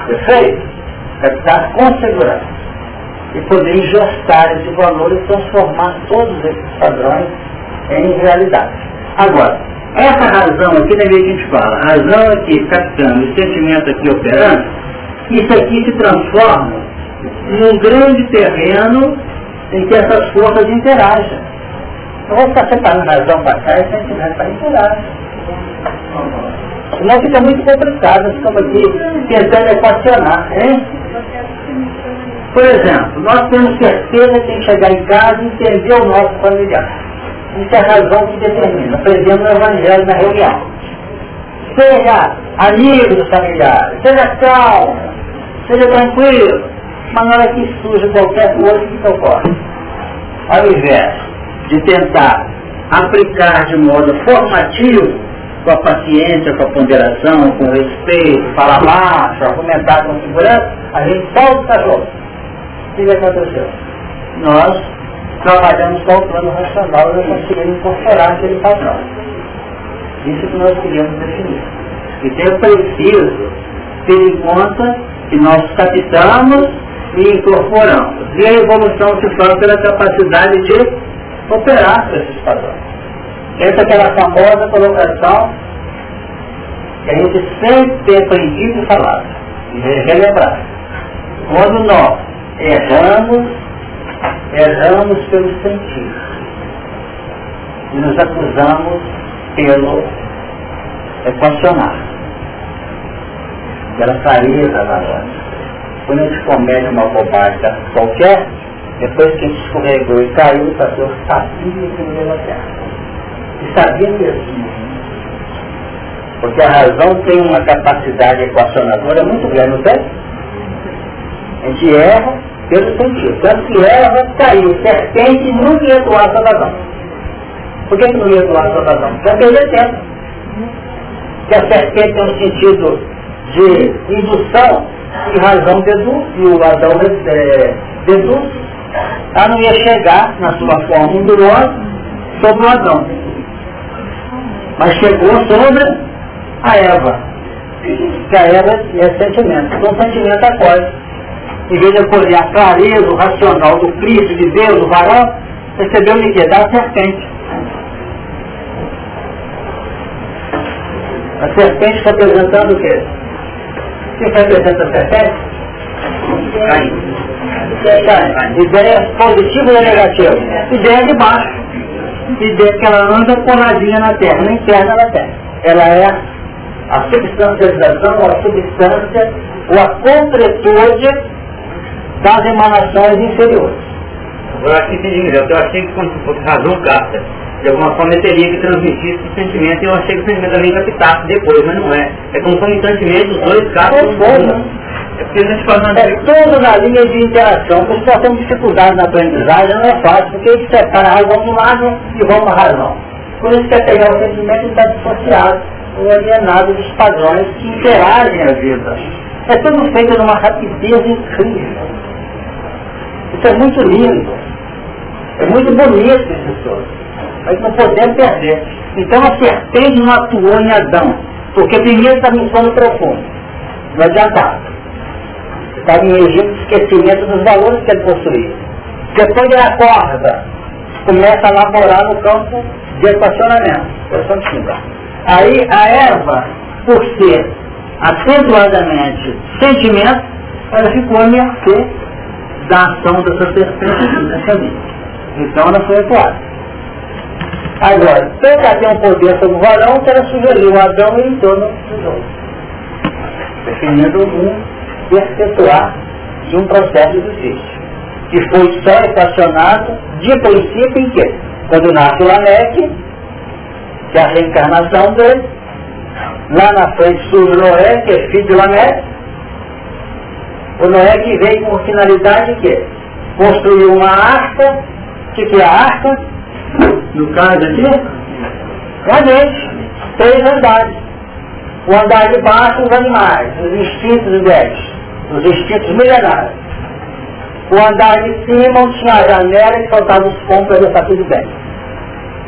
Perfeito? captar com segurança e poder ingestar esse valor e transformar todos esses padrões em realidade. Agora, essa razão aqui, da que a gente fala, a razão aqui captando, o sentimento aqui operando, isso aqui se transforma num grande terreno em que essas forças interagem. Eu vou ficar separando razão para cá e sentimento para interagem. Senão fica muito complicado, nós estamos aqui tentando equacionar, hein? Por exemplo, nós temos certeza que chegar em casa e entender o nosso familiar. Isso é a razão que determina. Aprendemos o Evangelho na reunião. Seja amigo do familiar, seja calmo, seja tranquilo, mas na hora que surge qualquer coisa que ocorre. Ao invés de tentar aplicar de modo formativo, com a paciência, com a ponderação, com o respeito, falar baixo, argumentar com segurança, a gente solta o cachorro. O que aconteceu? Nós trabalhamos com o plano racional e não conseguimos incorporar aquele padrão. Isso que nós queríamos definir. Então é preciso ter em conta que nós captamos e incorporamos. E a evolução se faz pela capacidade de operar com esses padrões. Essa é aquela famosa colocação que a gente sempre tem aprendido e falado. E relembrar. Quando nós erramos, erramos pelo sentido. E nos acusamos pelo equacionar. Pela clareza da lógica. Quando a gente comete uma bobagem qualquer, depois que a gente escorregou e caiu, o pastor sabia que não ia. E sabia mesmo. Porque a razão tem uma capacidade equacionadora muito grande, não tem? A gente erra pelo sentido. Tanto que erra, caiu. Serpente nunca ia doar a razão. Por que, que não ia doar a razão? Porque perder tempo. Porque a serpente tem um sentido de indução e razão deduz, e o Adão é, deduz. Ela não ia chegar na sua forma ondulosa sobre o Adão. Mas chegou sobre a Eva. Que a Eva é sentimento. Então sentimento acolhe em vez de acolher a clareza, o racional do Cristo, de Deus, do varão, recebeu o que? Da serpente. A serpente está apresentando o quê? O que representa a serpente? Caim. Ideia positiva ou negativa? Ideia de baixo. Ideia que ela anda coladinha na terra, nem interna na terra. Ela é a substancialização, a substância, ou a completude das emanações inferiores. Agora aqui entendi melhor, eu achei que quando fosse razão capta, de alguma forma ele teria que transmitir esse sentimento e eu achei que o sentimento também captasse depois, mas não é. É concomitantemente os dois captam. Né? É a gente fala é na linha de interação, porque nós temos dificuldade na aprendizagem, não é fácil, porque a gente separa a razão do lado e vamos à razão. A gente quer pegar o sentimento, está dissociado, ou alienado dos padrões que interagem a vida. É tudo feito numa rapidez incrível. Isso é muito lindo. É muito bonito isso tudo. Mas não podemos perder. Então a serpente não atuou em Adão. Porque primeiro estava em sono profundo. Não adiantava. Estava em Egito esquecimento dos valores que ele possuía. Depois ele acorda. Começa a laborar no campo de equacionamento. Aí a Eva, por ser acentuadamente sentimento, ela ficou a mercê da ação dessa nessa vida. Então ela foi atuada. Agora, ela tem um poder sobre o varão que ela sugeriu Adão e em torno dos outros. Definindo um perpetuar de um processo existe. Que foi só equacionado de princípio em que? Quando nasce o Lameque, que é a reencarnação dele, lá na frente surge Noé, que é filho de Lameque, o Noé que veio com finalidade que construir uma arca, o que, que é a arca? No caso aqui, realmente, três andares. O andar de baixo, os animais, os instintos velhos, os instintos milenares. O andar de cima, onde tinha a janela e faltava os pontos para estar tudo bem.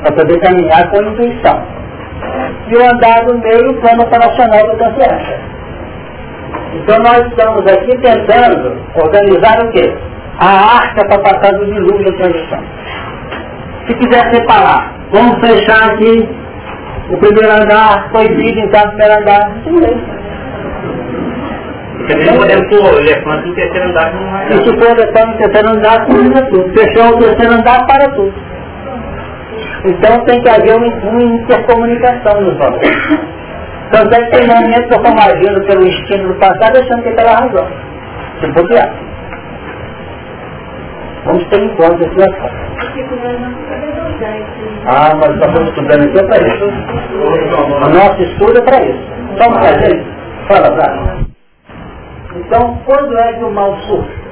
Para poder caminhar com intuição. E o andar do meio, o plano operacional da consciência. Então nós estamos aqui tentando organizar o quê? A arca para passar do dilúvio da transição. Se quiser separar, vamos fechar aqui o primeiro andar, proibido entrar no primeiro andar. Sim, também podemos pôr o elefante no terceiro andar não vai. E se for elefante no terceiro andar, termina tudo. Fechar o terceiro andar, para tudo. Então tem que haver uma, uma intercomunicação nos valores. Tanto é que tem momentos que eu estou agindo pelo instinto do passado, achando que é pela razão. Se bobear. Vamos ter em conta esse aspecto. Ah, mas estamos estudando aqui é para isso. O nosso estudo é para isso. Vamos fazer isso. Fala, Braga. Então, quando é que o mal surge?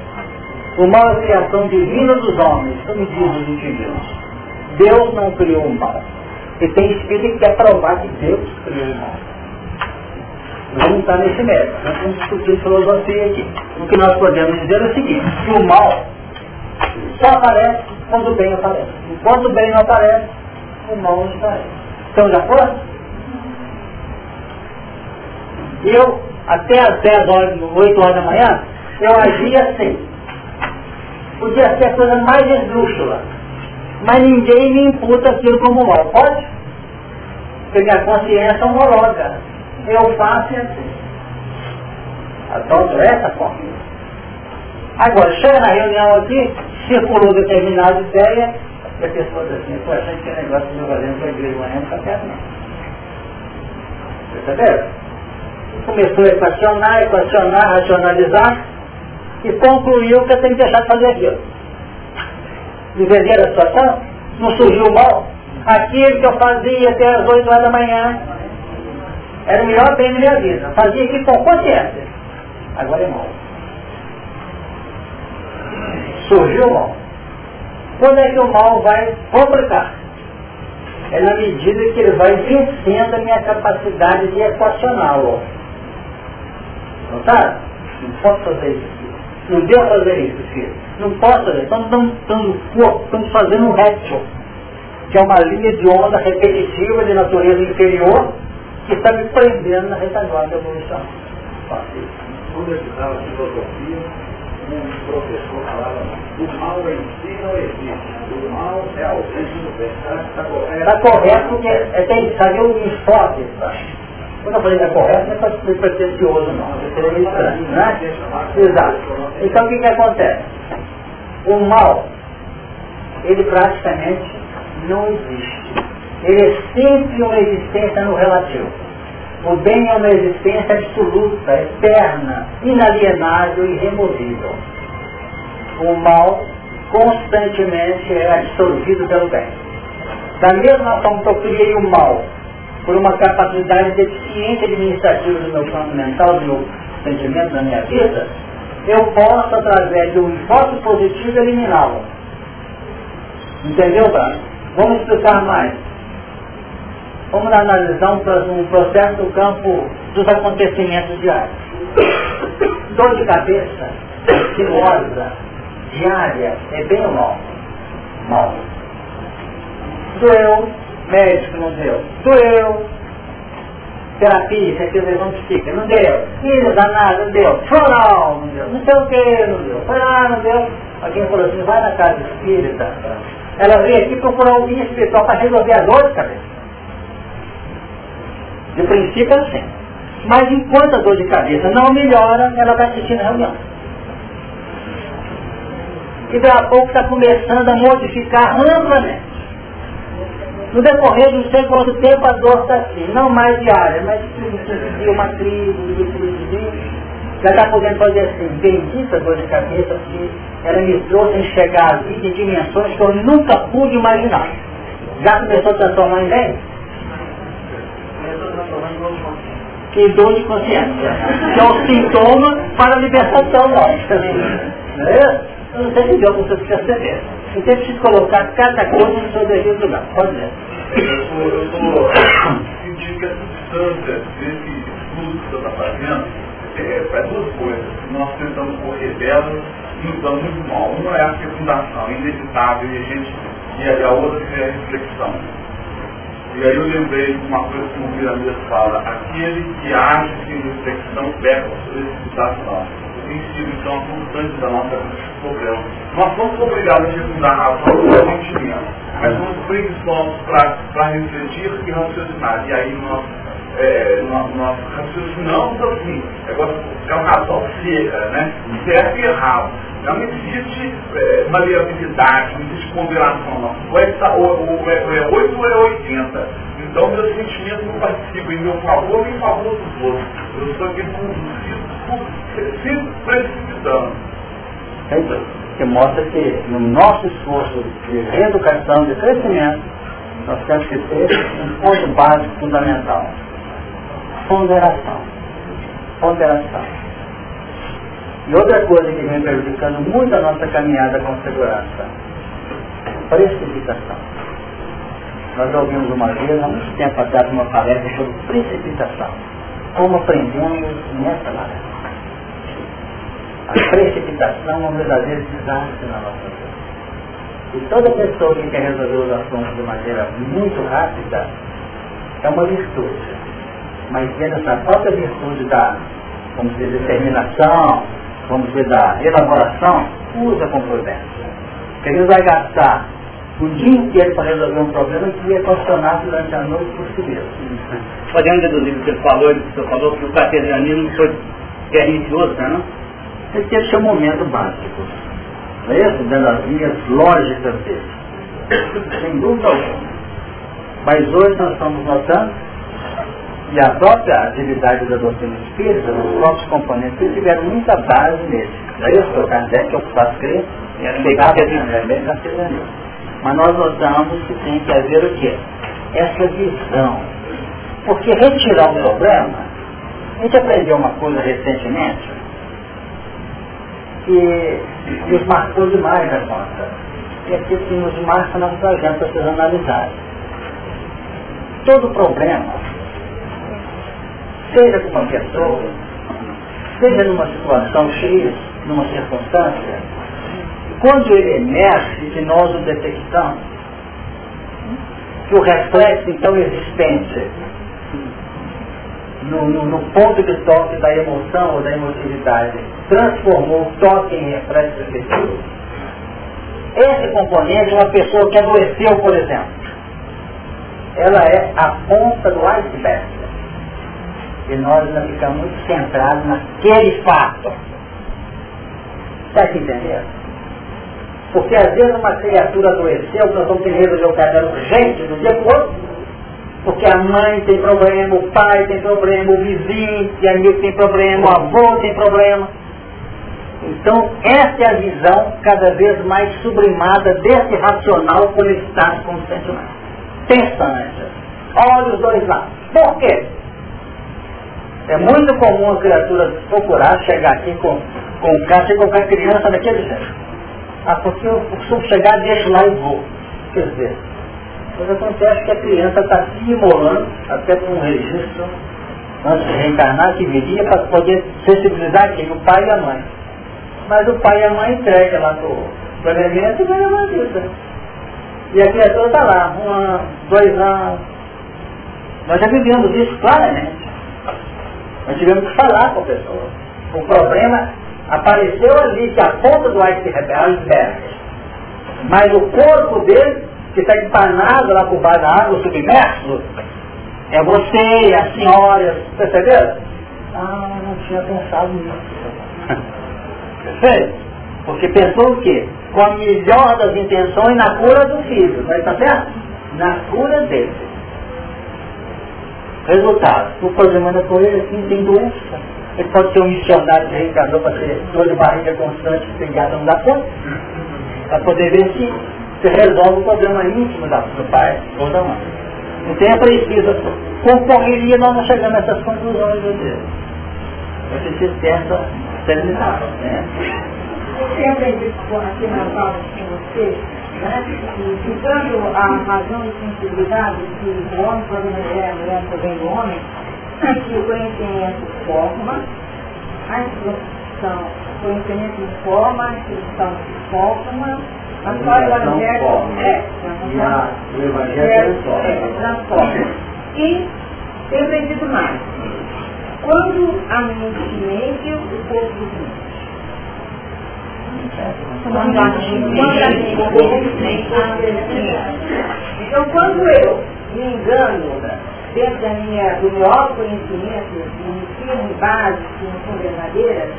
O mal é a criação divina dos homens, como diz os entendidos. Deus não criou o mal. E tem espírito que quer provar que Deus criou o mal. Vamos estar nesse método. Nós vamos discutir filosofia aqui. O que nós podemos dizer é o seguinte, que o mal só aparece quando o bem aparece. Enquanto o bem não aparece, o mal não aparece. Estão de acordo? Eu, até as 10 horas, 8 horas da manhã, eu agia assim. Podia ser a coisa mais esdrúxula. Mas ninguém me imputa aquilo como mal. Pode? Porque minha consciência é homologa. Eu faço assim. Adoro essa forma. Agora, chega na reunião aqui, circulou determinada ideia, e a pessoa diz assim, que é negócio que eu fazendo com a igreja amanhã não está certo não. Perceberam? Começou a equacionar, equacionar, racionalizar, e concluiu que eu tenho que deixar de fazer aquilo. Entenderam a situação? Não surgiu mal? Aquilo que eu fazia até as 8 horas da manhã, era o melhor bem da minha vida. Fazia aquilo com consciência. Agora é mal surgiu mal. Quando é que o mal vai complicar? É na medida que ele vai vencendo a minha capacidade de equacioná-lo. Não tá? Não posso fazer isso aqui. Não devo fazer isso, filho. Não posso fazer. Estamos dando corpo, estamos fazendo um réptil, que é uma linha de onda repetitiva de natureza inferior que está me prendendo na retaguarda da evolução. Quando eu estudava filosofia, um professor falava, o mal em si não existe, o mal é a ausência do bem. Está correto? Está correto porque é, tem que saber o enfoque. Quando eu falei que está correto, não é para pretencioso não, é para ser estranho, né? Exato. Então o que, que acontece? O mal, ele praticamente não existe. Ele é sempre uma existência no relativo. O bem é uma existência absoluta, eterna, inalienável e removível. O mal constantemente é absorvido pelo bem. Da mesma forma que eu criei o mal por uma capacidade deficiente administrativa do meu plano mental, do meu sentimento, da minha vida, eu posso, através de um enfoque positivo, eliminá-lo. Entendeu, Bruno? Vamos explicar mais. Vamos analisar um processo do campo dos acontecimentos diários. Dor de cabeça, sinuosa, diária, é bem ou mal? Mal. Doeu, médico não deu. Doeu, terapia, fez exame psíquico, não deu. Isso, danado, não deu. Choral, não deu. Não sei o que, não deu. Lá, não deu. Alguém falou assim, vai na casa espírita. Ela veio aqui procurar um espiritual para resolver a dor de cabeça. De princípio é assim. Mas enquanto a dor de cabeça não melhora, ela vai assistir na reunião. E daí a pouco está começando a modificar amplamente. No decorrer de não sei quanto tempo a dor está assim, não mais diária, mas de uma tribo, de tribo, já está podendo fazer assim, bendita dor de cabeça, porque ela me trouxe a enxergar a vida em dimensões que eu nunca pude imaginar. Já começou a transformar em bem? que dor de consciência, que é o sintoma para a libertação nossa. Não é? Eu não sei se deu para você perceber. Então é preciso colocar cada coisa no seu devido lugar. Pode. Eu estou sentindo que a substância desse estudo que você está fazendo é para duas coisas. Nós tentamos correr delas e nos damos muito mal. Uma é a fecundação, inevitável, e a gente e a outra é a reflexão. E aí eu lembrei de uma coisa que o Piramida fala, aquele que age sem reflexão perde a sua reputação. Então a constante da nossa problema. Nós somos obrigados a secundar a do sentimento, mas somos preguiçosos para refletir e raciocinar. E aí nós é, nós, nós raciocinamos assim, agora é uma razão cega, né? Certo e errado. Não existe é, maleabilidade, não existe não. Ou é, ou, ou é, é 8 ou é 80. Então meus sentimentos não participam em meu favor nem em favor dos outros. Eu estou aqui se precipitando. Que mostra que no nosso esforço de reeducação, de crescimento, nós temos que ter um ponto básico fundamental ponderação. Ponderação. E outra coisa que vem prejudicando muito a nossa caminhada com segurança, precipitação. Nós ouvimos uma vez, há muito tempo atrás, uma palestra sobre precipitação. Como aprendemos nessa palestra. A precipitação é um verdadeiro desastre na nossa vida. E toda pessoa que quer resolver os assuntos de maneira muito rápida é uma virtude mas vendo essa própria virtude da, vamos dizer, determinação, vamos dizer, da elaboração, usa com prudência. Vai gastar o dia inteiro para resolver um problema que ia funcionar durante a noite por si mesmo. Podemos deduzir que você falou, você falou que o cartesianismo foi pernicioso, não é? Esse é o momento básico. Não é isso? Das linhas lógicas dele. Sem dúvida alguma. Mas hoje nós estamos notando e a própria atividade da doutrina espírita, os próprios componentes, eles tiveram muita base nele. Daí eu sou Kardec, eu faço crer, era bem cartesianismo. Mas nós notamos que tem que haver o quê? Essa visão. Porque retirar um problema, a gente aprendeu uma coisa recentemente, que nos marcou demais a conta. E aquilo que nos marca na nossa agenda para ser analisado. Todo problema seja com uma pessoa, seja numa situação X, numa circunstância, quando ele emerge que nós o detectamos, que o reflexo então existente no, no, no, ponto de toque da emoção ou da emotividade transformou o toque em reflexo efetivo, esse componente, uma pessoa que adoeceu, por exemplo, ela é a ponta do iceberg. E nós ainda ficamos muito centrados naquele fato. Está entendendo? Porque às vezes uma criatura adoeceu, nós vamos ter que resolver o caso urgente do dia para outro. Porque a mãe tem problema, o pai tem problema, o vizinho e amigo tem problema, o avô tem problema. Então, essa é a visão cada vez mais sublimada desse racional conectado com o sentimento. Pensa, Olha os dois lados. Por quê? É muito comum a criatura procurar chegar aqui com, com o carro e colocar a criança daquele jeito. Ah, porque eu costumo chegar, deixo lá e vou. Quer dizer, mas acontece que a criança está se imolando, até com um registro, antes de reencarnar, que viria para poder sensibilizar quem? O pai e a mãe. Mas o pai e a mãe entregam lá para o elemento e ganham a vida. E a criatura está lá, um ano, dois anos. Nós já vivemos isso claramente. Nós tivemos que falar com a pessoa. O problema apareceu ali, que a ponta do iceberg, mas o corpo dele, que está empanado lá por baixo da água, submerso, é você a senhora, perceberam? Ah, não tinha pensado nisso. Perfeito? Porque pensou o quê? Com a melhor das intenções na cura do filho, não está certo? Na cura dele. Resultado, o problema da coisa assim tem doença. Ele pode ser um missionário que reencarnou para ter dor de barriga constante, que gata não dá conta. Para poder ver se se resolve o problema íntimo da, do pai ou da mãe. Então é preciso, com correria nós não chegamos a essas conclusões, meu Deus. É preciso ter essa serenidade. Né? Eu tenho aprendido aqui com você né? Ficando a razão de sensibilidade que o homem pode mulher, a mulher também do homem, que o conhecimento forma, a instrução, o conhecimento forma, a instrução forma, A iluminação forma. É, e a, o Evangelho transforma. É, transforma. E tem aprendido mais. Quando a mente mente, o corpo mente Então, quando eu me engano dentro da minha, do meu autoconhecimento, de ensino básico, que não são verdadeiras,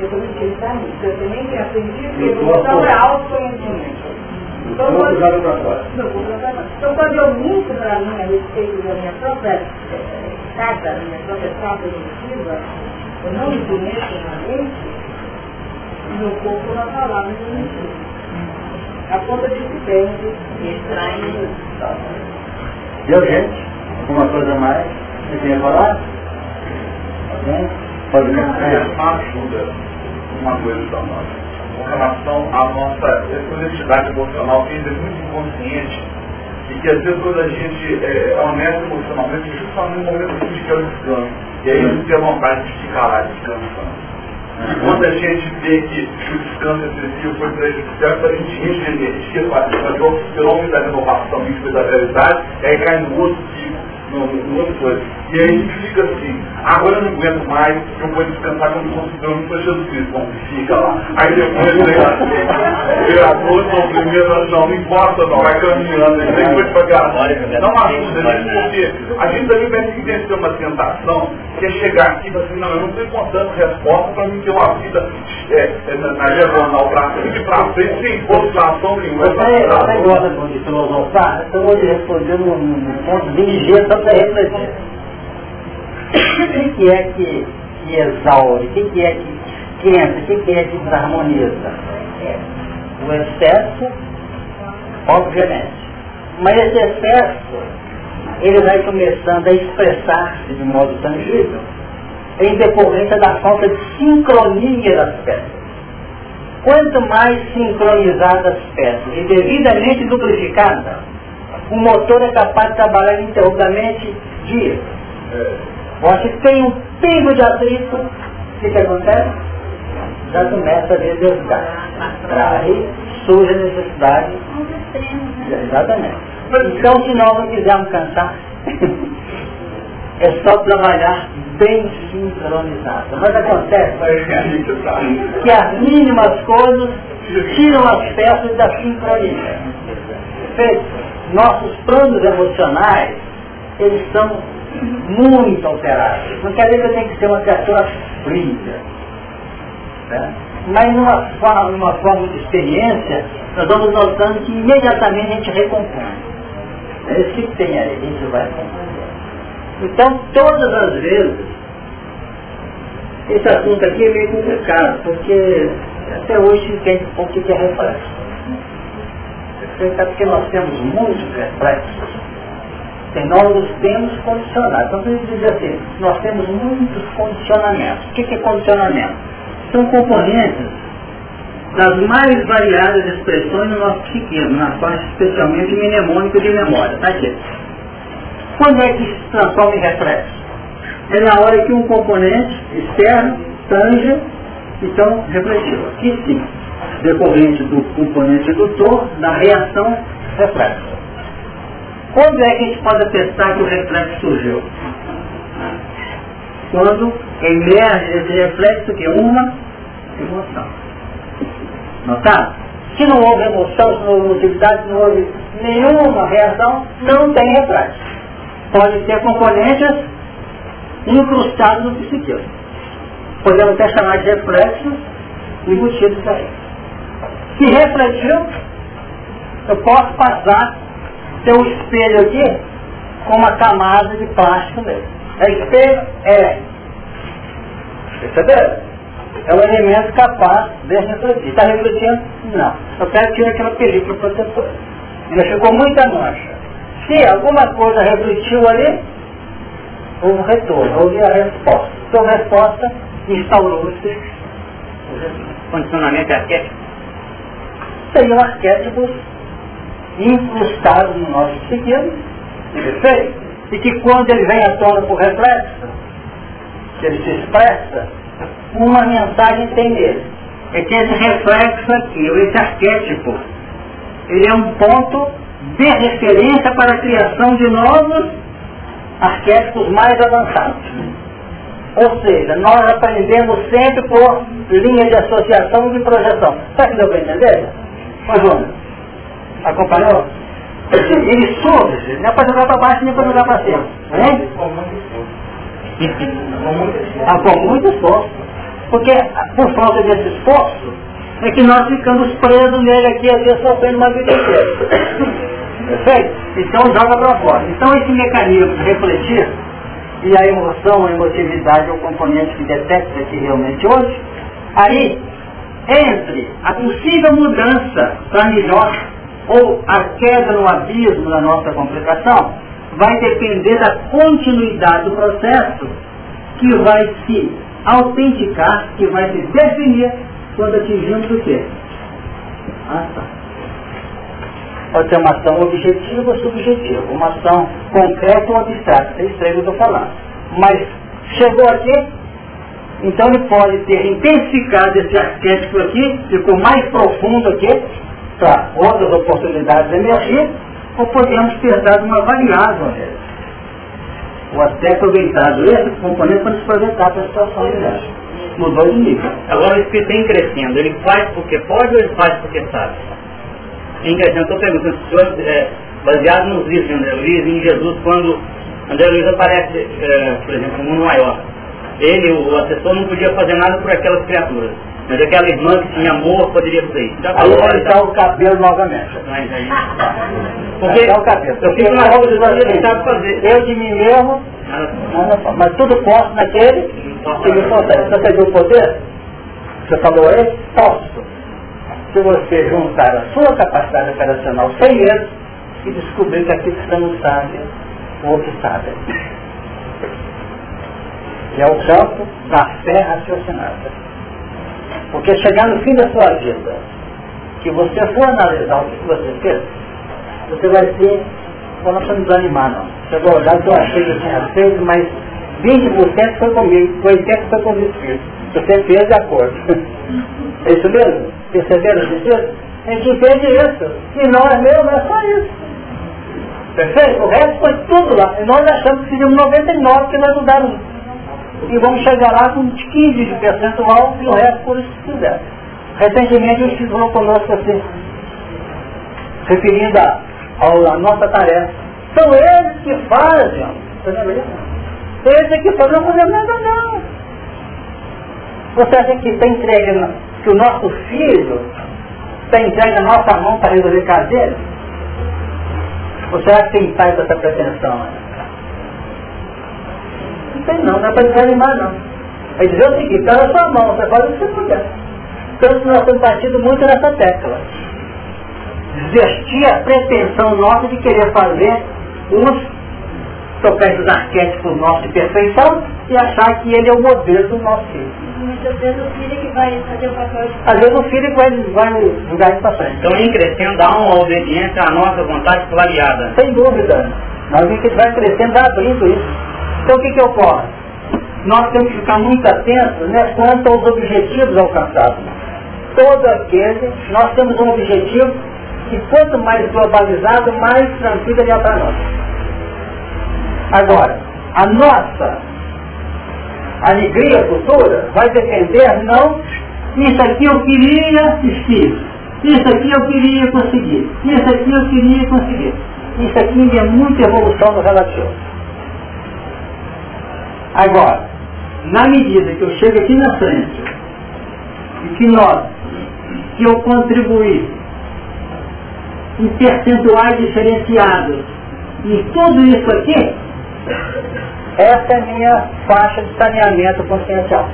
eu estou mentindo para mim. Eu também tenho aprendido que evolução é autoconhecimento. Então quando, então, quando eu minto para mim a respeito da minha própria casa, da minha própria própria definitiva, eu não me conheço na mente, meu corpo falar no meu mentira. A conta de que tem, extrai Deu gente? Alguma coisa mais? Você quer falar? Alguém? Pode começar. Ajuda uma coisa da nossa com relação à nossa honestidade emocional, que ainda é muito inconsciente, e que às vezes quando a gente é, é honesto emocionalmente, justamente no momento que a gente quer o descanso, e aí a gente tem vontade de ficar lá descansando. E quando a gente vê que o descanso excessivo foi prejudicial, a gente enche de energia para o fenômeno da renovação e da realidade, aí cai no outro ciclo E aí a gente fica assim, agora eu não aguento mais, eu vou descansar quando considerando foi Jesus Cristo. Bom, fica lá. Aí depois vem a força, o primeiro, não, não importa não, vai caminhando, ele tem coisa pra gravar. Não ajuda, gente, porque a gente também vai que vencer uma tentação, que é chegar aqui e assim, não, eu não estou encontrando resposta para mim ter uma vida é, é, na diagonal para frente e para frente, sem frustração nenhuma. Você gosta de filosofar? Então eu vou te responder num ponto dirigente refletir. O que é que, que exaure? O que é que esquenta? O que é que desarmoniza? O excesso, obviamente. Mas esse excesso, ele vai começando a expressar-se de modo tangível em decorrência da falta de sincronia das peças. Quanto mais sincronizadas as peças e devidamente duplificadas, o motor é capaz de trabalhar ininterruptamente dias. Você tem um pingo de atrito, o que, que acontece? Já começa a desgastar. Aí surge a necessidade. Exatamente. Então, se nós não quisermos cansar, é só trabalhar bem sincronizado. Mas acontece que as mínimas coisas tiram as peças da sincronia. Nossos planos emocionais, eles são muito alterados. Não quer dizer que eu tenho que ser uma criatura fria. Né? Mas numa forma, numa forma de experiência, nós vamos notando que imediatamente a gente recompõe. É isso que tem aí, a gente vai compreender. Então, todas as vezes, esse assunto aqui é meio complicado, porque até hoje entende um pouco o que porque nós temos muitos reflexos, nós os temos condicionados. Então, vamos dizer assim, nós temos muitos condicionamentos. O que é condicionamento? São componentes das mais variadas expressões no nosso psiquismo, na parte especialmente mnemônica de memória. Tá aqui. Quando é que se transforma em reflexo? É na hora que um componente externo tanja, então refletiu. Aqui sim decorrente do componente indutor da reação reflexa. Quando é que a gente pode atestar que o reflexo surgiu? Quando emerge esse reflexo que é uma emoção. Notado? Se não houve emoção, se não houve motividade, se não houve nenhuma reação, não tem reflexo. Pode ter componentes incrustados no psiquismo. Podemos até chamar de reflexos embutidos aí que refletiu, eu posso passar seu espelho aqui com uma camada de plástico nele. É espelho? É. Perceberam? É um elemento capaz de refletir. Está refletindo? Não. Eu quero tirar aquela película protetora. Ainda ficou muita mancha. Se alguma coisa refletiu ali, houve retorno, houve a resposta. Então a resposta instaurou-se o condicionamento arquétipo seriam arquétipos incrustados no nosso psiquismo? E que quando ele vem à tona por reflexo, ele se expressa, uma mensagem tem nele. é que esse reflexo aqui, esse arquétipo, ele é um ponto de referência para a criação de novos arquétipos mais avançados. Ou seja, nós aprendemos sempre por linha de associação e de projeção. Sabe que deu para entender? Mas vamos. Acompanhou? Ele surge, não é para jogar para baixo nem para jogar para cima. Hein? Ah, com muito esforço. Porque por falta desse esforço, é que nós ficamos presos nele aqui, às vezes sofrendo uma vida inteira. Perfeito? Então joga para fora. Então esse mecanismo de refletir, e a emoção, a emotividade é o componente que detecta aqui realmente hoje, aí, entre a possível mudança para melhor ou a queda no abismo da nossa complicação, vai depender da continuidade do processo que vai se autenticar, que vai se definir quando atingimos o quê? A ação. Pode ser uma ação objetiva ou subjetiva, uma ação concreta ou abstrata, é isso que eu estou falando. Mas chegou aqui, então ele pode ter intensificado esse arquétipo aqui, ficou mais profundo aqui, para outras oportunidades emergir, ou podemos ter dado uma variável nele. Ou até aproveitado esse componente para nos projetar para a situação melhor mudou de nível. Agora o Espírito vem crescendo, ele faz porque pode ou ele faz porque sabe? Em crescendo, estou perguntando, senhor, é, baseado nos livros de André Luiz, em Jesus, quando André Luiz aparece, é, por exemplo, no mundo maior, ele, o assessor, não podia fazer nada por aquelas criaturas. Mas aquela irmã que tinha amor poderia fazer isso. Aí está o cabelo novamente. Mas aí... Porque é o cabelo. eu fico na roupa de ele sabe fazer. Eu de mim mesmo, não, mas tudo posso naquele que me consegue. Você viu o poder? Você falou aí? Posso. Se você juntar a sua capacidade operacional sem eles e descobrir que aquilo que você não sabe, o outro sabe. É o campo da fé raciocinada. Porque chegar no fim da sua vida, que você for analisar o que você fez, você vai ser, eu não me desanimar não. Vai olhar eu achei que eu tinha feito, mas 20% foi comigo, 80% foi com o Espírito. Você fez de acordo. É isso mesmo? Perceberam isso? A gente entende isso. E nós mesmos é só isso. Perfeito? O resto foi tudo lá. E nós achamos que fizemos 99 que nós mudamos. E vamos chegar lá com 15 de percentual e o resto por isso que fizer. Recentemente eles fizeram conosco assim, referindo à nossa tarefa. São eles que fazem. Você lembra? Eles é que fazem, fazemos nada não. Você acha que está entregue, que o nosso filho está entregue na nossa mão para resolver caseiro? Você acha que tem com essa pretensão? Não tem não, não é para desanimar não. É dizer o seguinte, está na sua mão, você faz o que você puder. Tanto nós temos partido muito nessa tecla. Desvestir a pretensão nossa de querer fazer uns tocar esses arquétipos nossos de perfeição e achar que ele é o modelo do nosso filho. Muitas vezes o filho que vai fazer o papel de... Às vezes o filho vai, vai jogar isso para frente. Então, em crescendo, há uma obediência à nossa vontade clareada. Sem dúvida. Mas a gente vai crescendo, vai abrindo isso. Então, o que, que ocorre? Nós temos que ficar muito atentos né, quanto aos objetivos alcançados. Todo aquele, nós temos um objetivo que quanto mais globalizado, mais tranquilo ele é para nós. Agora, a nossa alegria futura vai depender não, isso aqui eu queria esquivar, isso aqui eu queria conseguir, isso aqui eu queria conseguir. Isso aqui é muita evolução no relativo. Agora, na medida que eu chego aqui na frente, e que nós, que eu contribuí em percentuais diferenciados em tudo isso aqui, essa é a minha faixa de saneamento consciencial.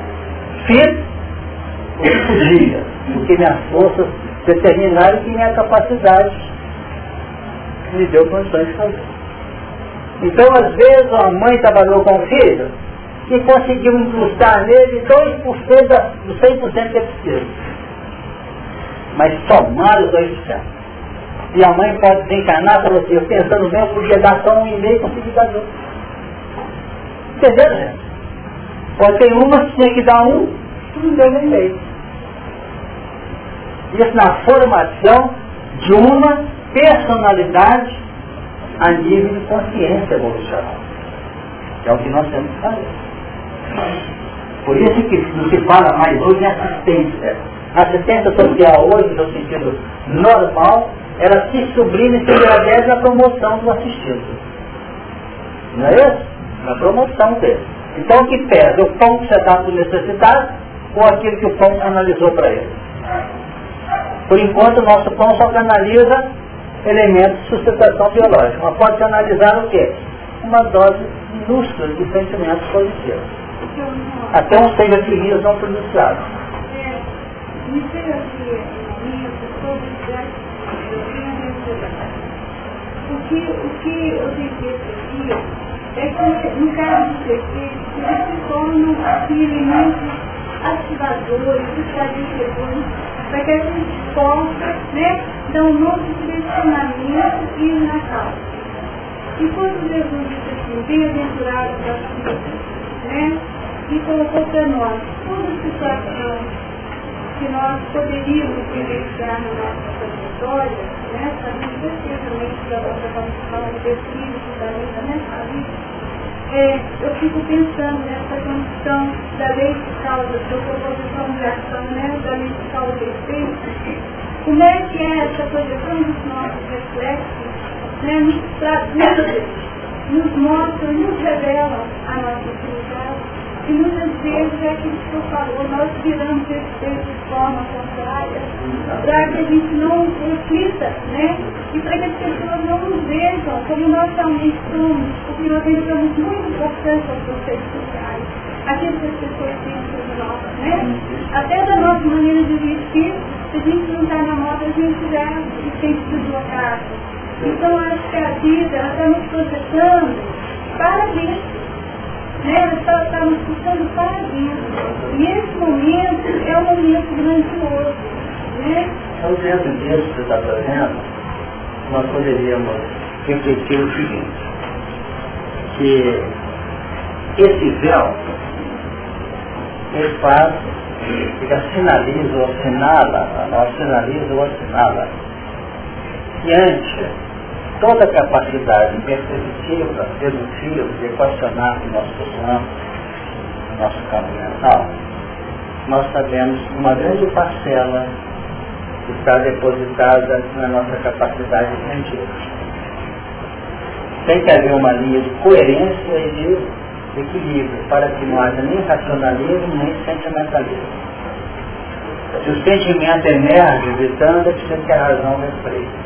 Fiz o que podia, o que minhas forças determinaram e minha capacidade me deu condições de fazer. Então, às vezes, a mãe trabalhou com o filho e conseguiu incrustar nele 2% do 100% que é preciso. Mas somar os 2%. E a mãe pode desencarnar para você, pensando bem, eu podia dar só um e-mail, consegui dar dois. Entendeu, gente? Pode ter uma que tinha que dar um, não deu nem meio. Isso na formação de uma personalidade a nível de consciência evolucional. Que é o que nós temos que fazer. Por isso que não se fala mais hoje em assistência. A assistência social hoje, no sentido normal, ela se sublime se agradece a promoção do assistido. Não é isso? Na promoção dele. Então o que pesa? O pão que você dá para o necessitado ou aquilo que o pão analisou para ele? Por enquanto o nosso pão só canaliza elementos de sustentação biológica. Mas pode analisar o quê? Uma dose minúscula de sentimentos positivos. Até um seis não pronunciado. É, pessoa, o que, o que eu aqui é que, no caso do prefeito, eles se tornam assim, elementos ativadores, esclarecedores, para que a gente possa né, dar um novo direcionamento e na causa. E quando Jesus disse assim, bem-aventurados as né, e colocou para nós toda a situação que nós poderíamos vivenciar na nossa trajetória, né, sabendo perfeitamente da nossa condição espírito, da vida nessa vida, é, eu fico pensando nessa condição da lei de causa, da proposição de ação, né, da lei de causa e efeito, como é que é essa projeção dos nossos reflexos, né, nos, traduz, nos mostra, nos revela a nossa utilidade e muitas vezes é que eu falou, nós viramos esse de forma contrária, para que a gente não reflita, né? E para que as pessoas não nos vejam como nós realmente somos, porque nós dedicamos muito importante aos processos sociais, aquilo que as pessoas pensam de nós, né? Até da nossa maneira de vestir, se a gente não está na moda, a gente já se sente deslocado. Então acho que a vida está nos projetando para isso né? Ela está, nos puxando para dentro. E esse momento é um momento grandioso. Né? Então, dentro disso que você está trazendo, nós poderíamos refletir o seguinte, que esse véu, ele faz, ele sinaliza ou assinala, nós sinaliza ou assinala, que antes toda a capacidade perceptiva, dedutiva, de equacionar que nós possamos no nosso campo mental, nós sabemos uma grande parcela está depositada na nossa capacidade científica. Tem que haver uma linha de coerência e de equilíbrio para que não haja nem racionalismo nem sentimentalismo. Se o sentimento emerge gritando, é que a razão refreia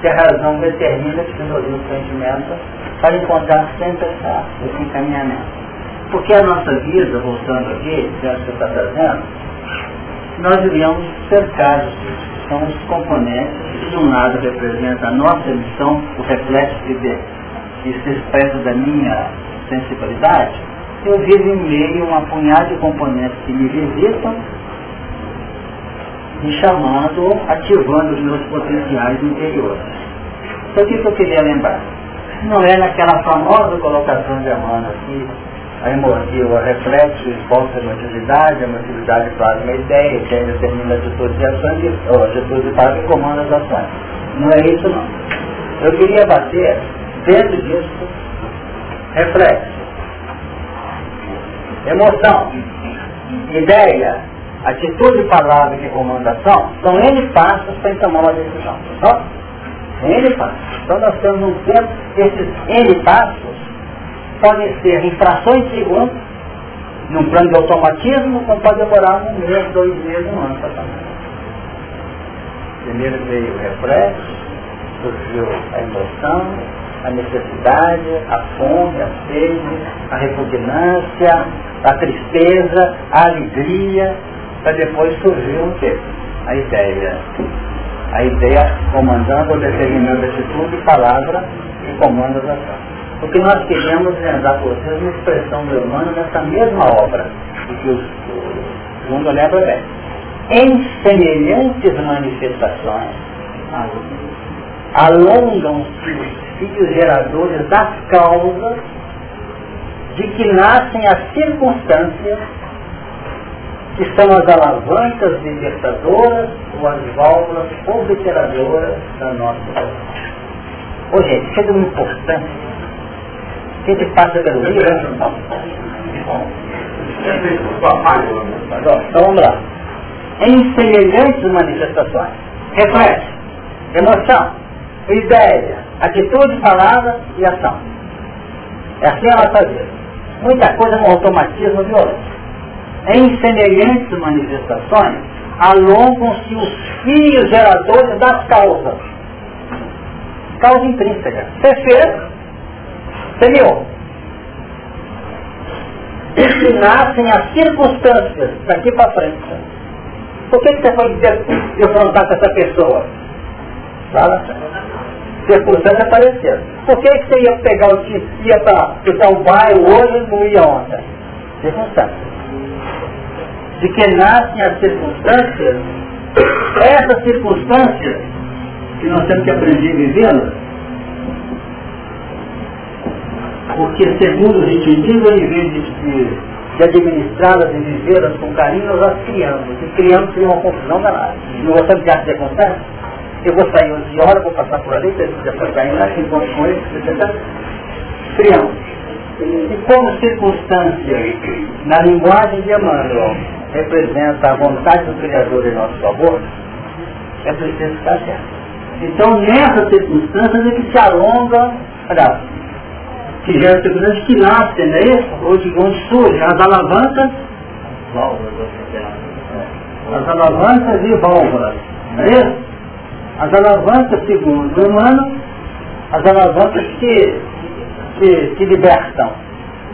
que a razão determina que o sentimento para encontrar sempre essa, esse encaminhamento. Porque a nossa vida, voltando aqui, que você está trazendo, nós vivemos cercados disso. São os componentes que de um lado representa a nossa emissão, o reflexo de, que se expressa da minha sensibilidade, eu vivo em meio a uma punhada de componentes que me visitam me chamando, ativando os meus potenciais interiores. Então o que eu queria lembrar? Não é naquela famosa colocação de Amanda aqui, a emotiva, o reflexo exposta a emotividade, a emotividade plasma a ideia, que é determina a atitude de ação, ou a atitude de e comanda as ações. Não é isso não. Eu queria bater dentro disso reflexo, emoção, ideia, atitude, palavra e recomendação são N passos para tomar uma decisão. Só? N passos. Então nós temos um tempo, esses N passos podem ser em frações de segundo, num plano de automatismo, como pode demorar um mês, dois meses, um ano para tomar. Primeiro veio o reflexo, surgiu a emoção, a necessidade, a fome, a sede, a repugnância, a tristeza, a alegria, depois surgir o quê? A ideia. A ideia comandando ou determinando atitude, palavra e comando as ações. O que nós queremos é dar para vocês uma expressão do humano nessa mesma obra, que o segundo lembra bem. Em semelhantes manifestações, alongam-se os filhos geradores das causas de que nascem as circunstâncias que são as alavancas libertadoras ou as válvulas obliteradoras da nossa vida. Ô gente, chega uma importância. Quem te passa pelo livro? Então vamos lá. Em semelhantes manifestações, reflexo, emoção, ideia, atitude, palavra e ação. É assim a nossa vida. Muita coisa no automatismo violento em semelhantes manifestações, alongam-se os fios geradores das causas. Causa intrínseca. Você fez. E se nascem as circunstâncias daqui para frente. Por que, que você foi defrontar com essa pessoa? Fala. Circunstância apareceu. Por que, que você ia pegar o ia para o bairro hoje e não ia ontem? Circunstância de que nascem as circunstâncias, essas circunstâncias que nós temos que aprender a vivê-las, porque segundo os indivíduos, em vez de, de administrá-las e vivê-las com carinho, nós as criamos. E criamos sem uma confusão danada. Não gostamos de arte de? Eu vou sair 11 horas, vou passar por ali, depois sair lá, encontro com eles, etc. Criamos. E como circunstância, na linguagem de Emmanuel, representa a vontade do Criador em nosso favor, é preciso estar certo. Então, nessas circunstâncias é que se alonga, olha, que gera circunstâncias que nascem, não é isso? Ou de onde surgem as alavancas, as alavancas e válvulas, não é isso? As alavancas, segundo o humano, as alavancas que, que, que libertam,